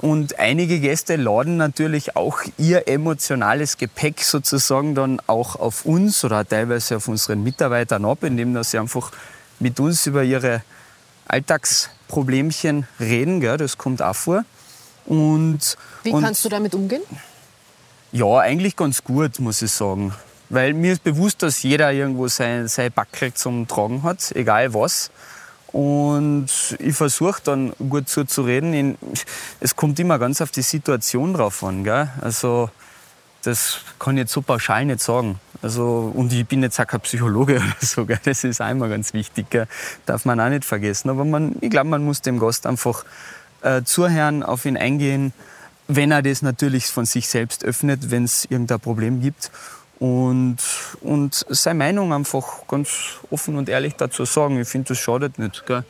Und einige Gäste laden natürlich auch ihr emotionales Gepäck sozusagen dann auch auf uns oder teilweise auf unseren Mitarbeitern ab, indem sie einfach mit uns über ihre Alltagsproblemchen reden. Gell? Das kommt auch vor. Und, Wie und kannst du damit umgehen? ja, eigentlich ganz gut, muss ich sagen. Weil mir ist bewusst, dass jeder irgendwo sein, sein Backel zum Tragen hat, egal was. Und ich versuche dann gut zuzureden. Es kommt immer ganz auf die Situation drauf an. Gell? Also, das kann ich jetzt so pauschal nicht sagen. Also, und ich bin jetzt auch kein Psychologe oder so. Gell? Das ist immer ganz wichtig. Gell? Darf man auch nicht vergessen. Aber man, ich glaube, man muss dem Gast einfach äh, zuhören, auf ihn eingehen, wenn er das natürlich von sich selbst öffnet, wenn es irgendein Problem gibt. Und, und seine Meinung einfach ganz offen und ehrlich dazu sagen. Ich finde, das schadet nicht. Gell?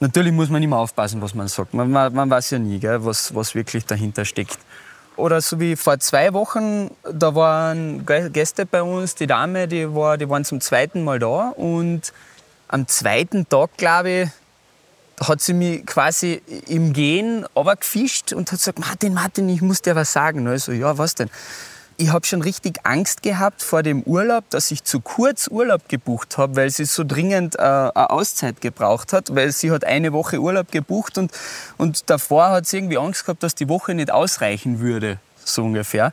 Natürlich muss man immer aufpassen, was man sagt. Man, man, man weiß ja nie, gell, was, was wirklich dahinter steckt. Oder so wie vor zwei Wochen, da waren Gä- Gäste bei uns, die Dame, die, war, die waren zum zweiten Mal da. Und am zweiten Tag, glaube ich, hat sie mich quasi im Gehen gefischt und hat gesagt, Martin, Martin, ich muss dir was sagen. Also, ja, was denn? Ich habe schon richtig Angst gehabt vor dem Urlaub, dass ich zu kurz Urlaub gebucht habe, weil sie so dringend äh, eine Auszeit gebraucht hat, weil sie hat eine Woche Urlaub gebucht und, und davor hat sie irgendwie Angst gehabt, dass die Woche nicht ausreichen würde, so ungefähr.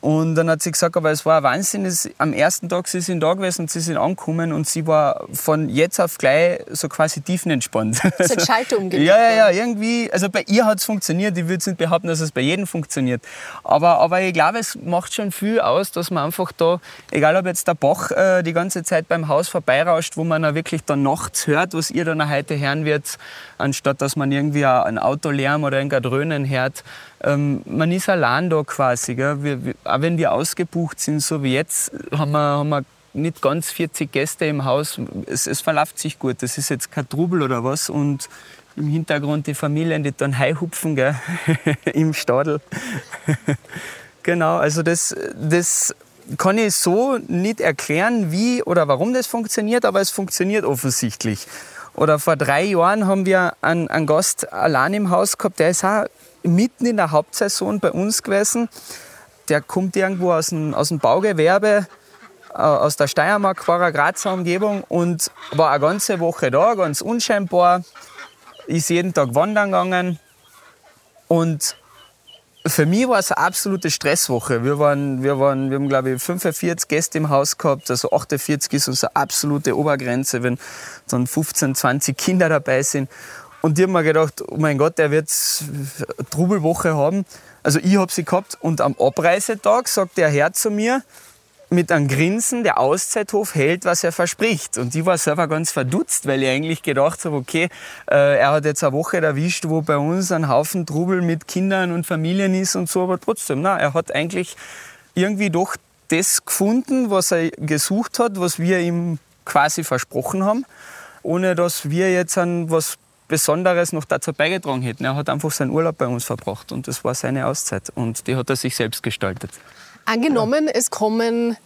Und dann hat sie gesagt, aber es war ein Wahnsinn. Am ersten Tag, sie sind da gewesen und sie sind angekommen und sie war von jetzt auf gleich so quasi tiefenentspannt. Es hat Schalter umgelegt Ja, ja, ja, irgendwie. Also bei ihr hat es funktioniert. Ich würde nicht behaupten, dass es bei jedem funktioniert. Aber, aber ich glaube, es macht schon viel aus, dass man einfach da, egal ob jetzt der Bach äh, die ganze Zeit beim Haus vorbeirauscht, wo man auch wirklich dann nachts hört, was ihr dann heute hören wird, anstatt dass man irgendwie auch ein Autolärm oder ein Dröhnen hört. Ähm, man ist allein da quasi. Gell? Wir, wir, auch wenn wir ausgebucht sind, so wie jetzt, haben wir, haben wir nicht ganz 40 Gäste im Haus. Es, es verläuft sich gut. Das ist jetzt kein Trubel oder was. Und im Hintergrund die Familien, die dann heihupfen im Stadel. genau, also das, das kann ich so nicht erklären, wie oder warum das funktioniert, aber es funktioniert offensichtlich. Oder vor drei Jahren haben wir einen, einen Gast allein im Haus gehabt, der ist auch mitten in der Hauptsaison bei uns gewesen. Der kommt irgendwo aus dem, aus dem Baugewerbe, äh, aus der Steiermark, war Grazer Umgebung und war eine ganze Woche da, ganz unscheinbar. Ist jeden Tag wandern gegangen. Und für mich war es eine absolute Stresswoche. Wir, waren, wir, waren, wir haben, glaube ich, 45 Gäste im Haus gehabt. Also 48 ist unsere absolute Obergrenze, wenn dann 15, 20 Kinder dabei sind. Und ich habe mir gedacht, oh mein Gott, der wird eine Trubelwoche haben. Also ich habe sie gehabt. Und am Abreisetag sagt der Herr zu mir, mit einem Grinsen, der Auszeithof hält, was er verspricht. Und ich war selber ganz verdutzt, weil ich eigentlich gedacht habe, okay, äh, er hat jetzt eine Woche erwischt, wo bei uns ein Haufen Trubel mit Kindern und Familien ist und so, aber trotzdem, na, er hat eigentlich irgendwie doch das gefunden, was er gesucht hat, was wir ihm quasi versprochen haben, ohne dass wir jetzt an was Besonderes noch dazu beigetragen hätten. Er hat einfach seinen Urlaub bei uns verbracht und das war seine Auszeit und die hat er sich selbst gestaltet. Angenommen, es kommen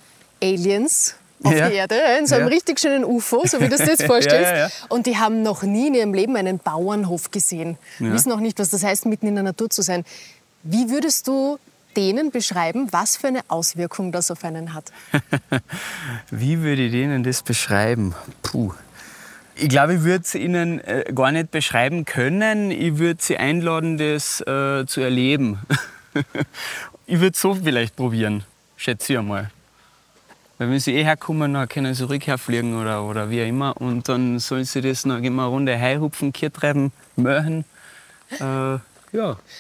Aliens auf Ja. die Erde, in so einem Ja. richtig schönen UFO, so wie du es dir jetzt vorstellst. Ja, ja, ja. Und die haben noch nie in ihrem Leben einen Bauernhof gesehen. Ja. Wissen auch nicht, was das heißt, mitten in der Natur zu sein. Wie würdest du denen beschreiben, was für eine Auswirkung das auf einen hat? Wie würde ich denen das beschreiben? Puh. Ich glaube, ich würde es ihnen äh, gar nicht beschreiben können. Ich würde sie einladen, das äh, zu erleben. ich würde so vielleicht probieren, schätze ich einmal. Weil wenn sie eh herkommen, dann können sie rückherfliegen oder, oder wie auch immer. Und dann sollen sie das noch immer eine Runde heihupfen, treiben, möhen. Äh, ja.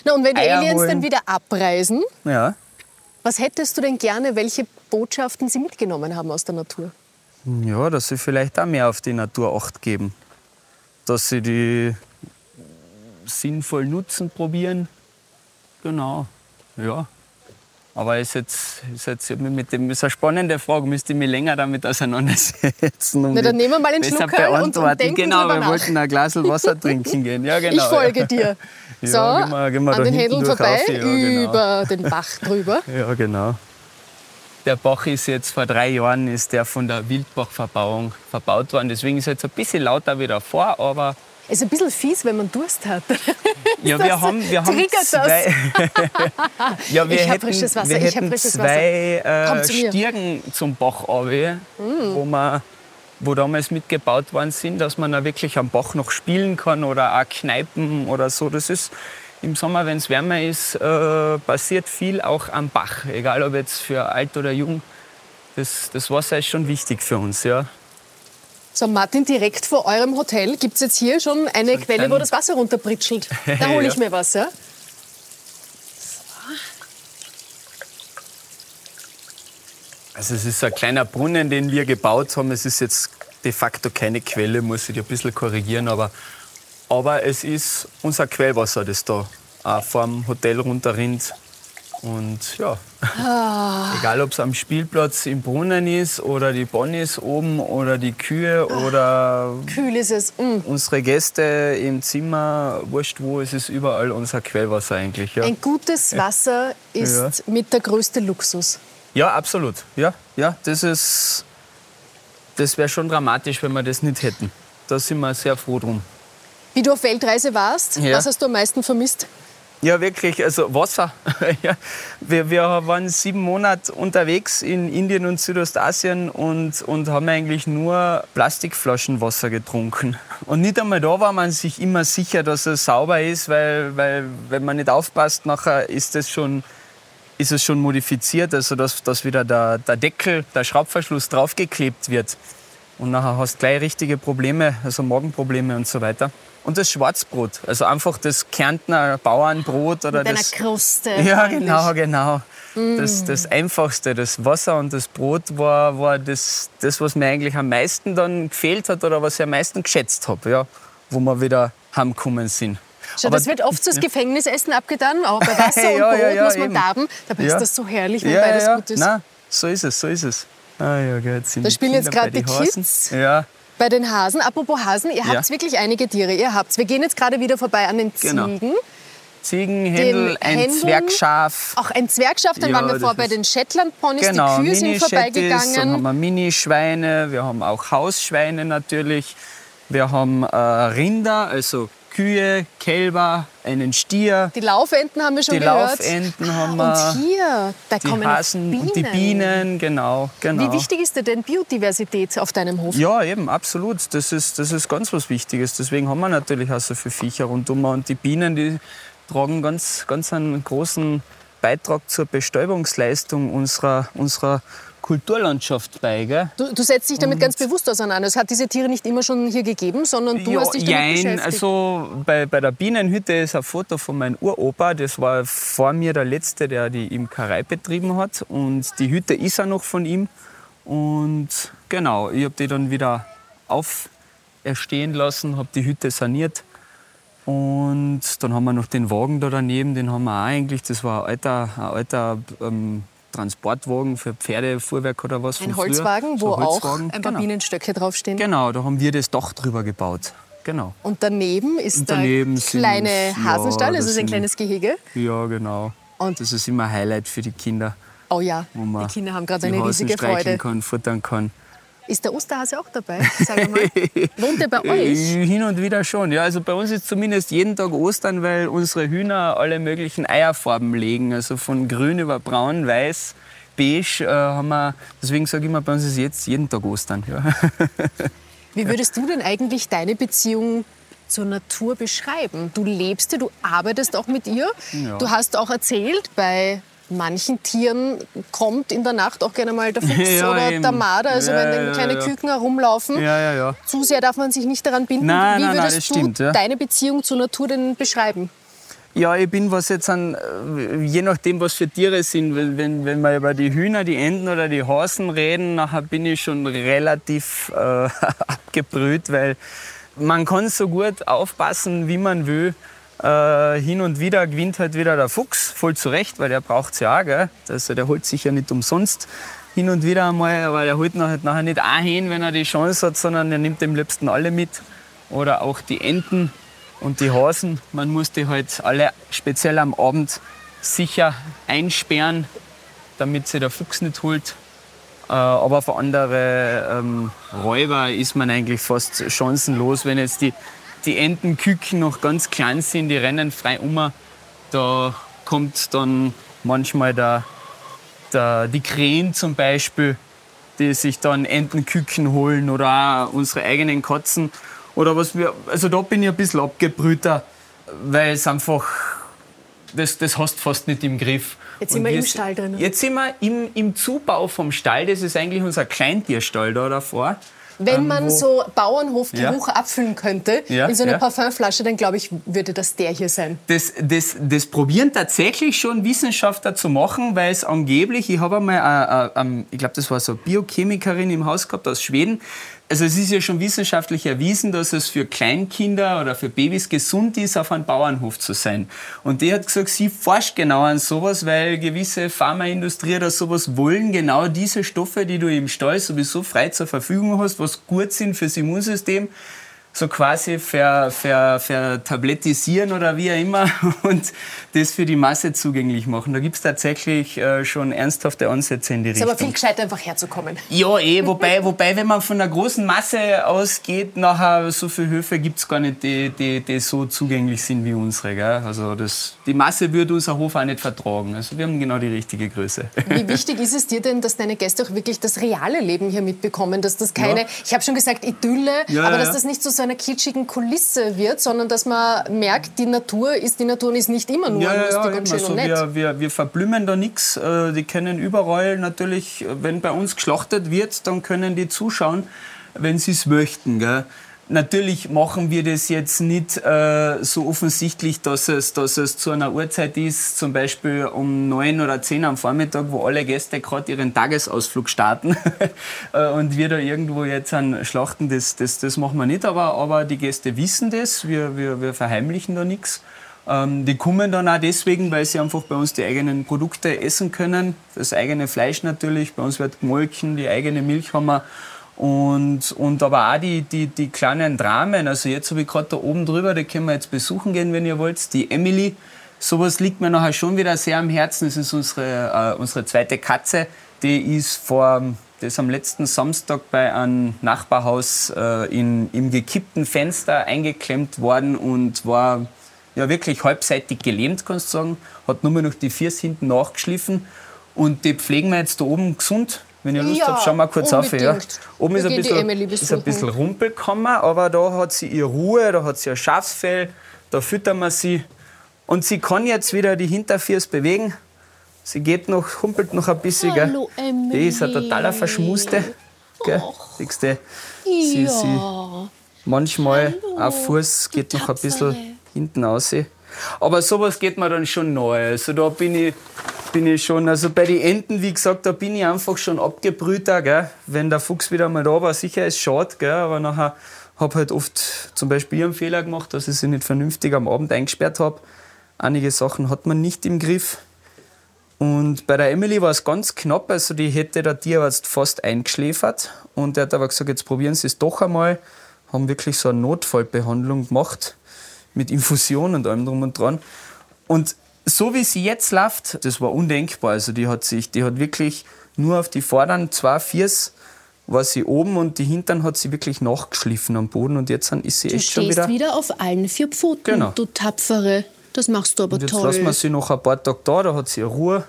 Na, und wenn die Eier Aliens holen. dann wieder abreisen, ja. was hättest du denn gerne, welche Botschaften sie mitgenommen haben aus der Natur? Ja, dass sie vielleicht auch mehr auf die Natur Acht geben. Dass sie die sinnvoll nutzen probieren. Genau, ja. Aber ist jetzt, ist jetzt mit dem, ist eine spannende Frage, müsste ich mich länger damit auseinandersetzen. Um Na, dann nehmen wir mal einen besser Schluck und- und denken Genau, wir nach. wollten ein Glas Wasser trinken gehen. Ja, genau. ich folge dir. Ja, so, gehen wir- gehen wir an den Händeln vorbei, ja, genau. über den Bach drüber. Ja, genau. Der Bach ist jetzt vor drei Jahren ist der von der Wildbachverbauung verbaut worden. Deswegen ist er jetzt ein bisschen lauter wie davor, aber Es ist ein bisschen fies, wenn man Durst hat. ja, wir haben, wir haben zwei, ja, wir Ich hätten, frisches Wasser, wir hätten zwei äh, zu mir. Mm. Stiergen zum Bach runter, wo wir wo damals mitgebaut worden sind, dass man da wirklich am Bach noch spielen kann oder auch Kneipen oder so. Das ist im Sommer, wenn es wärmer ist, äh, passiert viel auch am Bach, egal ob jetzt für alt oder jung. Das, das Wasser ist schon wichtig für uns, ja. So, Martin, direkt vor eurem Hotel gibt es jetzt hier schon eine Quelle, kleinen- wo das Wasser runterpritschelt. Da hole ich Ja. mir was, ja? Also es ist ein kleiner Brunnen, den wir gebaut haben. Es ist jetzt de facto keine Quelle, muss ich dir ein bisschen korrigieren, aber, aber es ist unser Quellwasser, das da auch vom Hotel runterrinnt. Und ja, egal ob es am Spielplatz im Brunnen ist oder die Bonnies oben oder die Kühe oder Kühl ist es. Mm. unsere Gäste im Zimmer, wurscht wo, es ist überall unser Quellwasser eigentlich. Ja. Ein gutes Wasser ist mit der größte Luxus. Ja, absolut. Ja, ja, das ist. Das wäre schon dramatisch, wenn wir das nicht hätten. Da sind wir sehr froh drum. Wie du auf Weltreise warst, Ja. was hast du am meisten vermisst? Ja, wirklich, also Wasser. ja. wir, wir waren sieben Monate unterwegs in Indien und Südostasien und, und haben eigentlich nur Plastikflaschenwasser getrunken. Und nicht einmal da war man sich immer sicher, dass es sauber ist, weil, weil wenn man nicht aufpasst, nachher ist das schon ist es schon modifiziert, also dass, dass wieder der, der Deckel, der Schraubverschluss draufgeklebt wird. Und nachher hast du gleich richtige Probleme, also Magenprobleme und so weiter. Und das Schwarzbrot, also einfach das Kärntner Bauernbrot oder Mit einer das. Kruste. Ja, herrlich. genau, genau. Mm. Das, das Einfachste, das Wasser und das Brot war, war das, das, was mir eigentlich am meisten dann gefehlt hat oder was ich am meisten geschätzt habe, ja, wo wir wieder heimgekommen sind. Schau, Aber- das wird oft so das Gefängnisessen abgetan, aber bei Wasser und Ja, Brot ja, ja, muss man eben. darben. Dabei ist das so herrlich, wenn beides gut ist. Nein, so ist es, so ist es. Ah, ja, Da die spielen jetzt gerade die Hasen. Kids. Ja, Bei den Hasen, apropos Hasen, ihr Ja. habt wirklich einige Tiere. Ihr habt's. Wir gehen jetzt gerade wieder vorbei an den Genau. Ziegen. Ziegenhändel, ein Händeln. Zwergschaf. Auch ein Zwergschaf, dann Ja, waren wir vor bei den Shetland-Ponys. Genau, die Kühe sind Mini-Shetties, Dann haben vorbeigegangen. wir Minischweine, wir haben auch Hausschweine natürlich. Wir haben äh, Rinder, also Kühe, Kälber, einen Stier. Die Laufenten haben wir schon Die gehört. Laufenten haben wir. Und hier, da Die kommen Hasen Bienen. und die Bienen, genau. genau. Wie wichtig ist dir denn Biodiversität auf deinem Hof? Ja, eben, absolut. Das ist, das ist ganz was Wichtiges. Deswegen haben wir natürlich auch so viele Viecher rundum. Und die Bienen, die tragen ganz, ganz einen großen Beitrag zur Bestäubungsleistung unserer, unserer Kulturlandschaft bei. Gell? Du, du setzt dich damit ganz bewusst auseinander. Es hat diese Tiere nicht immer schon hier gegeben, sondern du ja, hast dich damit jein. beschäftigt. Also bei, bei der Bienenhütte ist ein Foto von meinem Uropa. Das war vor mir der Letzte, der die Imkerei betrieben hat. Und die Hütte ist auch noch von ihm. Und genau, ich habe die dann wieder auferstehen lassen, habe die Hütte saniert. Und dann haben wir noch den Wagen da daneben, den haben wir auch eigentlich. Das war ein alter, ein alter ähm, Transportwagen für Pferdefuhrwerk oder was. ein. Holzwagen, So wo ein auch Holzwagen, ein paar genau. Bienenstöcke draufstehen. Genau, da haben wir das Dach drüber gebaut. Genau. Und daneben ist Und daneben der kleine ja, Hasenstall, das es ist ein kleines Gehege. Ja, genau. Und- das ist immer ein Highlight für die Kinder, Oh ja, die Kinder haben gerade eine riesige Freude. kann, futtern kann. Ist der Osterhase auch dabei? Sag mal. Wohnt er bei euch? Äh, Hin und wieder schon. Ja, also bei uns ist zumindest jeden Tag Ostern, weil unsere Hühner alle möglichen Eierfarben legen. Also von grün über braun, weiß, beige äh, haben wir. Deswegen sage ich immer, bei uns ist jetzt jeden Tag Ostern. Ja. Wie würdest du denn eigentlich deine Beziehung zur Natur beschreiben? Du lebst ja, du arbeitest auch mit ihr. Ja. Du hast auch erzählt, bei manchen Tieren kommt in der Nacht auch gerne mal der Fuchs Ja, oder eben. der Marder, also Ja, wenn dann ja, kleine. Küken herumlaufen. ja, ja, ja. Zu sehr darf man sich nicht daran binden. Nein, Wie nein, nein, würdest das du stimmt, deine Beziehung zur Natur denn beschreiben? Ja, ich bin, was jetzt an, äh, je nachdem, was für Tiere sind, wenn, wenn, wenn wir über die Hühner, die Enten oder die Hasen reden, nachher bin ich schon relativ äh, abgebrüht, weil man kann so gut aufpassen, wie man will. Äh, hin und wieder gewinnt halt wieder der Fuchs, voll zurecht, weil der braucht es ja auch. Gell? Also der holt sich ja nicht umsonst hin und wieder einmal, aber der holt nachher, nachher nicht ein hin, wenn er die Chance hat, sondern er nimmt am liebsten alle mit. Oder auch die Enten und die Hasen. Man muss die halt alle speziell am Abend sicher einsperren, damit sie der Fuchs nicht holt. Äh, aber auf andere ähm, Räuber ist man eigentlich fast chancenlos, wenn jetzt die, die Entenküken noch ganz klein sind, die rennen frei um. Da kommt dann manchmal der, der, die Krähen zum Beispiel, die sich dann Entenküken holen oder auch unsere eigenen Katzen. Oder was wir, also da bin ich ein bisschen abgebrühter, weil es einfach, das, das hast du fast nicht im Griff. Jetzt sind Und wir im Stall drinnen. Jetzt sind wir im, im Zubau vom Stall, das ist eigentlich unser Kleintierstall da davor. Wenn man wo- so Bauernhofgeruch abfüllen könnte Ja, in so eine ja. Parfümflasche, dann glaube ich, würde das der hier sein. Das, das, das probieren tatsächlich schon Wissenschaftler zu machen, weil es angeblich, ich habe einmal, äh, äh, ähm, ich glaube, das war so eine Biochemikerin im Haus gehabt aus Schweden. Also es ist ja schon wissenschaftlich erwiesen, dass es für Kleinkinder oder für Babys gesund ist, auf einem Bauernhof zu sein. Und die hat gesagt, sie forscht genau an sowas, weil gewisse Pharmaindustrie oder sowas wollen genau diese Stoffe, die du im Stall sowieso frei zur Verfügung hast, was gut sind fürs Immunsystem, so quasi ver, ver, vertablettisieren oder wie auch immer und das für die Masse zugänglich machen. Da gibt es tatsächlich äh, schon ernsthafte Ansätze in die Ist Richtung. aber viel gescheiter, einfach herzukommen. Ja, eh, wobei, wobei, wenn man von einer großen Masse ausgeht, nachher so viele Höfe gibt es gar nicht, die, die, die so zugänglich sind wie unsere. Gell? Also das, die Masse würde unser Hof auch nicht vertragen. Also wir haben genau die richtige Größe. Wie wichtig ist es dir denn, dass deine Gäste auch wirklich das reale Leben hier mitbekommen? Dass das keine, Ja. ich habe schon gesagt, Idylle, Ja, aber dass das nicht zu so einer kitschigen Kulisse wird, sondern dass man merkt, die Natur ist die Natur und ist nicht immer nur lustig und eben. schön also und nett. wir, wir, wir verblümen da nichts. Die können überall natürlich, wenn bei uns geschlachtet wird, dann können die zuschauen, wenn sie es möchten. Gell? Natürlich machen wir das jetzt nicht äh, so offensichtlich, dass es, dass es zu einer Uhrzeit ist, zum Beispiel um neun oder zehn am Vormittag, wo alle Gäste gerade ihren Tagesausflug starten äh, und wir da irgendwo jetzt an Schlachten, das, das, das machen wir nicht, aber, aber die Gäste wissen das, wir, wir, wir verheimlichen da nichts. Ähm, die kommen dann auch deswegen, weil sie einfach bei uns die eigenen Produkte essen können. Das eigene Fleisch natürlich, bei uns wird gemolken, die eigene Milch haben wir. Und, und aber auch die, die, die kleinen Dramen. Also jetzt habe ich gerade da oben drüber, die können wir jetzt besuchen gehen, wenn ihr wollt. Die Emily, sowas liegt mir nachher schon wieder sehr am Herzen. Das ist unsere, äh, unsere zweite Katze. Die ist vor, die ist am letzten Samstag bei einem Nachbarhaus äh, in, im gekippten Fenster eingeklemmt worden und war ja wirklich halbseitig gelähmt, kannst du sagen. Hat nur noch die Füße hinten nachgeschliffen. Und die pflegen wir jetzt da oben gesund. Wenn ihr Lust Ja, habt, schauen wir kurz auf. Ja. unbedingt. Oben Wir ist ein, bisschen, ist ein bisschen Rumpelkammer, aber da hat sie ihre Ruhe, da hat sie ein Schafsfell, da füttern wir sie. Und sie kann jetzt wieder die Hinterfüße bewegen. Sie geht noch, humpelt noch ein bisschen. Hallo. Die ist ein totaler Verschmuste. Gell? Siehst du? Sie, sie, manchmal auf Fuß geht noch ein bisschen hinten raus. Aber sowas geht mir dann schon nahe. Also da bin ich, bin ich schon, also bei den Enten, wie gesagt, da bin ich einfach schon abgebrühter, gell? Wenn der Fuchs wieder mal da war, sicher ist es schade, gell? aber nachher habe halt oft zum Beispiel einen Fehler gemacht, dass ich sie nicht vernünftig am Abend eingesperrt habe. Einige Sachen hat man nicht im Griff. Und bei der Emily war es ganz knapp, also die hätte der Tierarzt fast eingeschläfert. Und er hat aber gesagt, jetzt probieren Sie es doch einmal. Haben wirklich so eine Notfallbehandlung gemacht mit Infusion und allem drum und dran. Und so wie sie jetzt läuft, das war undenkbar. Also die hat sich, die hat wirklich nur auf die vorderen zwei Viers war sie oben und die Hintern hat sie wirklich nachgeschliffen am Boden und jetzt dann ist sie Du echt schon stehst wieder. wieder. auf allen vier Pfoten, Genau. du Tapfere. Das machst du aber Und jetzt toll. lassen wir sie noch ein paar Tage da, da hat sie Ruhe.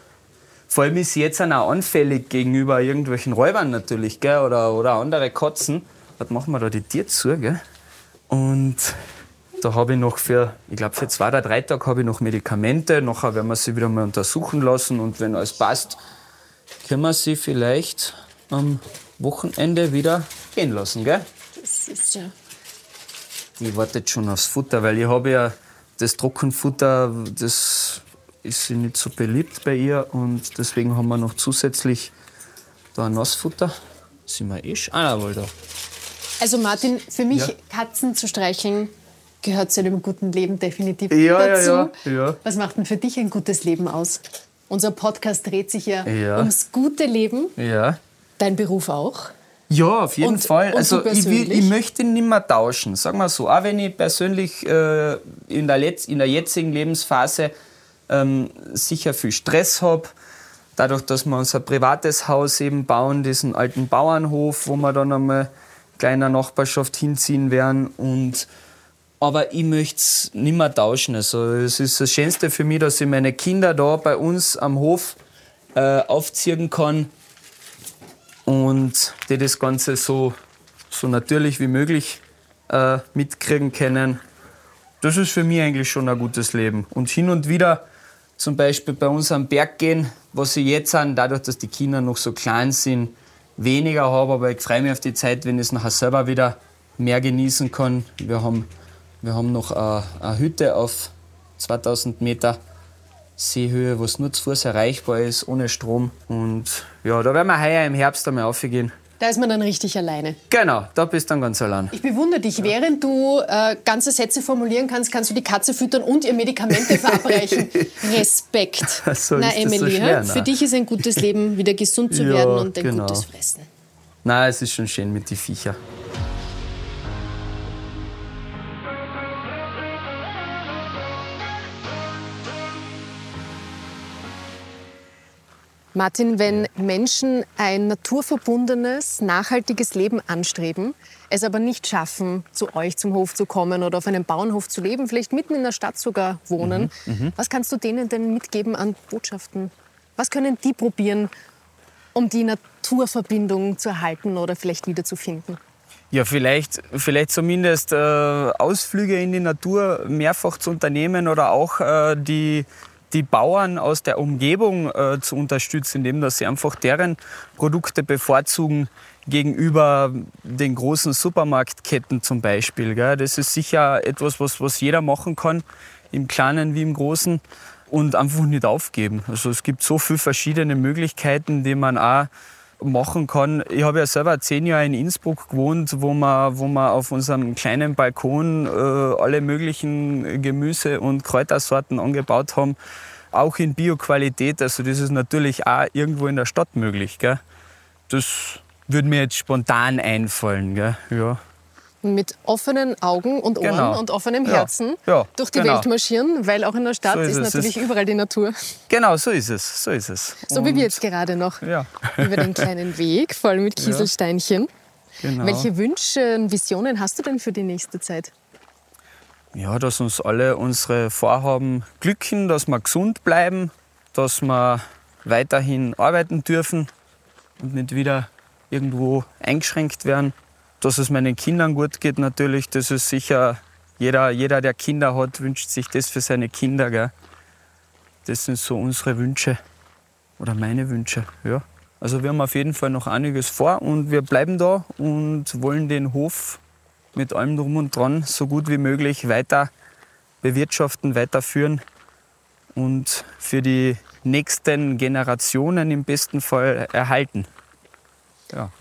Vor allem ist sie jetzt auch anfällig gegenüber irgendwelchen Räubern natürlich, gell? Oder, oder andere Katzen. Was machen wir da die Tier zu, gell? Und da habe ich noch für, ich glaube für zwei oder drei Tage habe ich noch Medikamente. Nachher werden wir sie wieder mal untersuchen lassen und wenn alles passt, können wir sie vielleicht am Wochenende wieder gehen lassen, gell? Das ist ja Die wartet schon aufs Futter, weil ich habe ja das Trockenfutter, das ist sie nicht so beliebt bei ihr und deswegen haben wir noch zusätzlich da ein Nassfutter. Sind wir eh schon? Ah, jawohl, da. Also Martin, für mich Ja. Katzen zu streicheln gehört zu einem guten Leben definitiv Ja, ja, dazu. ja, ja. Was macht denn für dich ein gutes Leben aus? Unser Podcast dreht sich ja, ums gute Leben, Ja. dein Beruf auch. Ja, auf jeden Und- Fall. und Also ich, will, ich möchte nicht mehr tauschen, sagen wir so. Auch wenn ich persönlich äh, in, der Letz-, in der jetzigen Lebensphase ähm, sicher viel Stress habe, dadurch, dass wir unser privates Haus eben bauen, diesen alten Bauernhof, wo wir dann einmal kleiner Nachbarschaft hinziehen werden. Und, aber ich möchte es nicht mehr tauschen. Also es ist das Schönste für mich, dass ich meine Kinder da bei uns am Hof äh, aufziehen kann und die das Ganze so, so natürlich wie möglich äh, mitkriegen können. Das ist für mich eigentlich schon ein gutes Leben. Und hin und wieder zum Beispiel bei uns am Berg gehen, was ich jetzt an, dadurch, dass die Kinder noch so klein sind, weniger habe, aber ich freue mich auf die Zeit, wenn ich es nachher selber wieder mehr genießen kann. Wir haben, wir haben noch eine, eine Hütte auf 2000 Meter Seehöhe, was nur zu Fuß erreichbar ist, ohne Strom. Und ja, da werden wir heuer im Herbst einmal aufgehen. Da ist man dann richtig alleine. Genau, da bist du dann ganz allein. Ich bewundere dich. Während du äh, ganze Sätze formulieren kannst, kannst du die Katze füttern und ihr Medikamente verabreichen. Respekt. So Na, ist das so Emily, schwer, na. für dich ist ein gutes Leben, wieder gesund zu Ja, werden und ein genau. gutes Fressen. Nein, es ist schon schön mit den Viecher. Martin, wenn Menschen ein naturverbundenes, nachhaltiges Leben anstreben, es aber nicht schaffen, zu euch zum Hof zu kommen oder auf einem Bauernhof zu leben, vielleicht mitten in der Stadt sogar wohnen, was kannst du denen denn mitgeben an Botschaften? Was können die probieren, um die Naturverbindung zu erhalten oder vielleicht wiederzufinden? Ja, vielleicht, vielleicht zumindest äh, Ausflüge in die Natur mehrfach zu unternehmen oder auch äh, die, die Bauern aus der Umgebung äh, zu unterstützen, indem dass sie einfach deren Produkte bevorzugen gegenüber den großen Supermarktketten zum Beispiel. Gell? Das ist sicher etwas, was, was jeder machen kann, im Kleinen wie im Großen und einfach nicht aufgeben. Also es gibt so viele verschiedene Möglichkeiten, die man auch machen kann. Ich habe ja selber zehn Jahre in Innsbruck gewohnt, wo wir, wo wir auf unserem kleinen Balkon äh, alle möglichen Gemüse- und Kräutersorten angebaut haben, auch in Bioqualität. Also das ist natürlich auch irgendwo in der Stadt möglich. Gell? Das würde mir jetzt spontan einfallen. Gell? Ja. Mit offenen Augen und Ohren Genau. und offenem Ja. Herzen Ja, durch die genau. Welt marschieren, weil auch in der Stadt So ist ist, natürlich Es- überall die Natur. Genau, so ist es. So ist es. So wie wir jetzt gerade noch Ja. über den kleinen Weg, voll mit Kieselsteinchen. Genau. Welche Wünsche und Visionen hast du denn für die nächste Zeit? Ja, dass uns alle unsere Vorhaben glücken, dass wir gesund bleiben, dass wir weiterhin arbeiten dürfen und nicht wieder irgendwo eingeschränkt werden. Dass es meinen Kindern gut geht natürlich, das ist sicher, jeder, jeder der Kinder hat, wünscht sich das für seine Kinder. Gell? Das sind so unsere Wünsche oder meine Wünsche. Ja. Also wir haben auf jeden Fall noch einiges vor und wir bleiben da und wollen den Hof mit allem drum und dran so gut wie möglich weiter bewirtschaften, weiterführen und für die nächsten Generationen im besten Fall erhalten. Ja.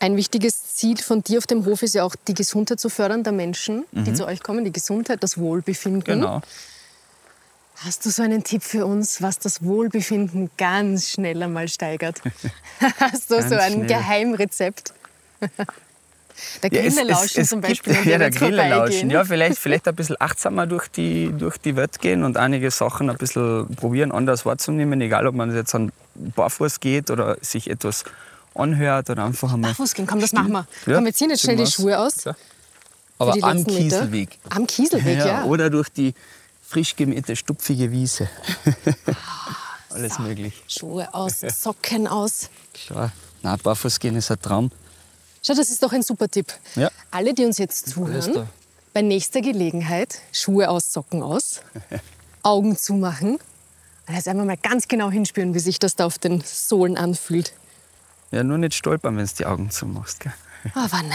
Ein wichtiges Ziel von dir auf dem Hof ist ja auch die Gesundheit zu fördern der Menschen, die zu euch kommen, die Gesundheit, das Wohlbefinden. Mhm. Genau. Hast du so einen Tipp für uns, was das Wohlbefinden ganz schnell einmal steigert? Hast du so ein schnell. Geheimrezept? Der Ja, es- Grille es- lauschen es zum gibt- Beispiel, wir Ja, der jetzt Grille vorbeigehen. lauschen. Ja, vielleicht, vielleicht ein bisschen achtsamer durch die, durch die Welt gehen und einige Sachen ein bisschen probieren, anders wahrzunehmen. Egal, ob man jetzt an Barfuß geht oder sich etwas anhört oder einfach einmal. Barfuß gehen, komm, das machen wir. Ja, komm, wir ziehen jetzt schnell die Schuhe aus. Ja. Aber am letzten Meter. Kieselweg. Am Kieselweg, ja. Oder durch die frisch gemähte, stupfige Wiese. Alles möglich. Schuhe aus, Socken aus. Klar. Na, barfuß gehen ist ein Traum. Schau, das ist doch ein super Tipp. Ja. Alle, die uns jetzt zuhören, bei nächster Gelegenheit Schuhe aus, Socken aus, Augen zumachen und jetzt einmal mal ganz genau hinspüren, wie sich das da auf den Sohlen anfühlt. Ja, nur nicht stolpern, wenn du die Augen zumachst. Gell? Aber nein,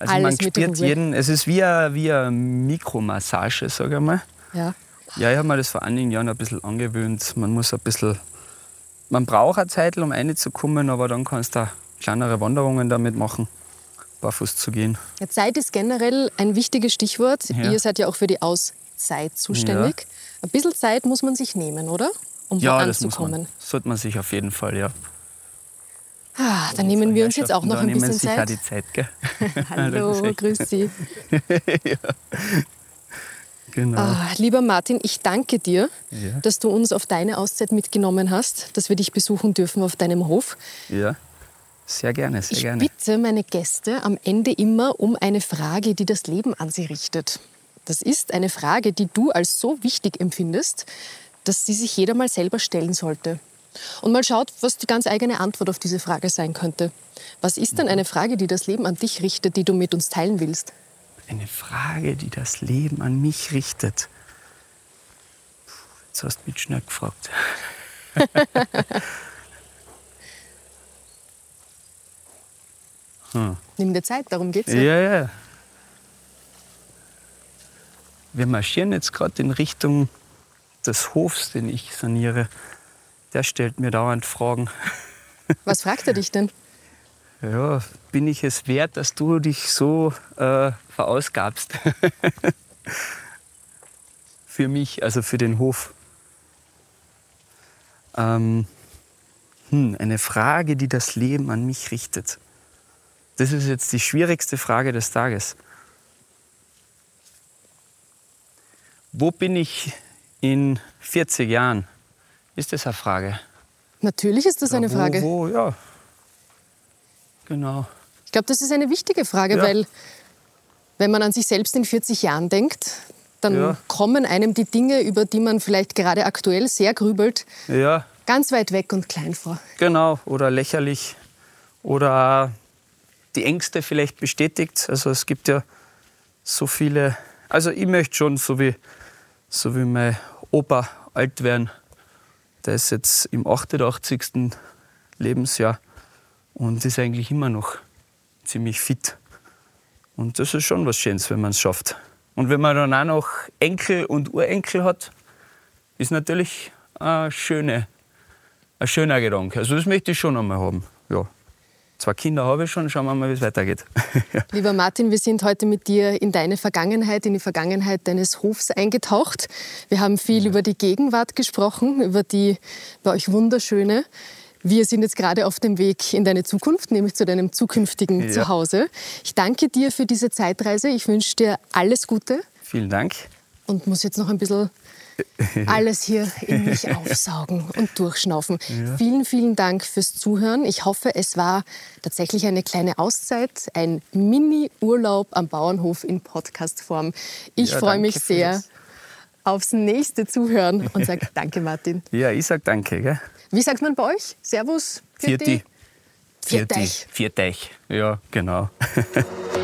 Also alles man spürt jeden, es ist wie eine, wie eine Mikromassage, sage ich mal. Ja. Ja, ich habe mir das vor einigen Jahren ein bisschen angewöhnt. Man muss ein bisschen, man braucht eine Zeit, um reinzukommen, aber dann kannst du kleinere Wanderungen damit machen, barfuß zu gehen. Ja, Zeit ist generell ein wichtiges Stichwort. Ja. Ihr seid ja auch für die Auszeit zuständig. Ein bisschen Zeit muss man sich nehmen, oder? Um Ja, das muss man. Sollte man sich auf jeden Fall, ja. Ah, dann nehmen wir uns jetzt auch noch Da ein nehmen bisschen sich auch Zeit. die Zeit, gell? Hallo, grüß Sie. Genau. Ah, lieber Martin, ich danke dir, Ja. dass du uns auf deine Auszeit mitgenommen hast, dass wir dich besuchen dürfen auf deinem Hof. Ja, sehr gerne, sehr Ich gerne. bitte meine Gäste am Ende immer um eine Frage, die das Leben an sie richtet. Das ist eine Frage, die du als so wichtig empfindest, dass sie sich jeder mal selber stellen sollte. Und mal schaut, was die ganz eigene Antwort auf diese Frage sein könnte. Was ist denn eine Frage, die das Leben an dich richtet, die du mit uns teilen willst? Eine Frage, die das Leben an mich richtet. Puh, Jetzt hast du mich schnell gefragt. Nimm dir Zeit, darum geht's Ja, ja. ja. Wir marschieren jetzt gerade in Richtung des Hofs, den ich saniere. Der stellt mir dauernd Fragen. Was fragt er dich denn? Ja, bin ich es wert, dass du dich so äh, verausgabst? für mich, also für den Hof. Ähm, hm, eine Frage, die das Leben an mich richtet. Das ist jetzt die schwierigste Frage des Tages. Wo bin ich in 40 Jahren? Ist das eine Frage? Natürlich ist das eine wo, Frage. Wo, ja. Genau. Ich glaube, das ist eine wichtige Frage, Ja. weil wenn man an sich selbst in 40 Jahren denkt, dann Ja. kommen einem die Dinge, über die man vielleicht gerade aktuell sehr grübelt, Ja, ganz weit weg und klein vor. Genau, oder lächerlich. Oder die Ängste vielleicht bestätigt. Also es gibt ja so viele. Also ich möchte schon, so wie, so wie mein Opa alt werden. Der ist jetzt im 88. Lebensjahr und ist eigentlich immer noch ziemlich fit. Und das ist schon was Schönes, wenn man es schafft. Und wenn man dann auch noch Enkel und Urenkel hat, ist natürlich eine schöne, ein schöner Gedanke. Also das möchte ich schon einmal haben. Ja. Zwei Kinder habe ich schon, schauen wir mal, wie es weitergeht. ja. Lieber Martin, wir sind heute mit dir in deine Vergangenheit, in die Vergangenheit deines Hofs eingetaucht. Wir haben viel über die Gegenwart gesprochen, über die bei euch wunderschöne. Wir sind jetzt gerade auf dem Weg in deine Zukunft, nämlich zu deinem zukünftigen Ja. Zuhause. Ich danke dir für diese Zeitreise. Ich wünsche dir alles Gute Vielen Dank. und muss jetzt noch ein bisschen alles hier in mich aufsaugen und durchschnaufen. Vielen, vielen Dank fürs Zuhören. Ich hoffe, es war tatsächlich eine kleine Auszeit, ein Mini-Urlaub am Bauernhof in Podcast-Form. Ich Ja, freue mich sehr das. aufs nächste Zuhören und sage Danke, Martin. Ja, ich sag danke. Gell? Wie sagt man bei euch? Servus? Vierti. Vierteich. Vierteich. Ja, genau.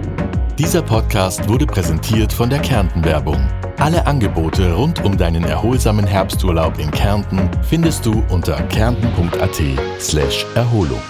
Dieser Podcast wurde präsentiert von der Kärnten-Werbung. Alle Angebote rund um deinen erholsamen Herbsturlaub in Kärnten findest du unter kärnten.at/erholung.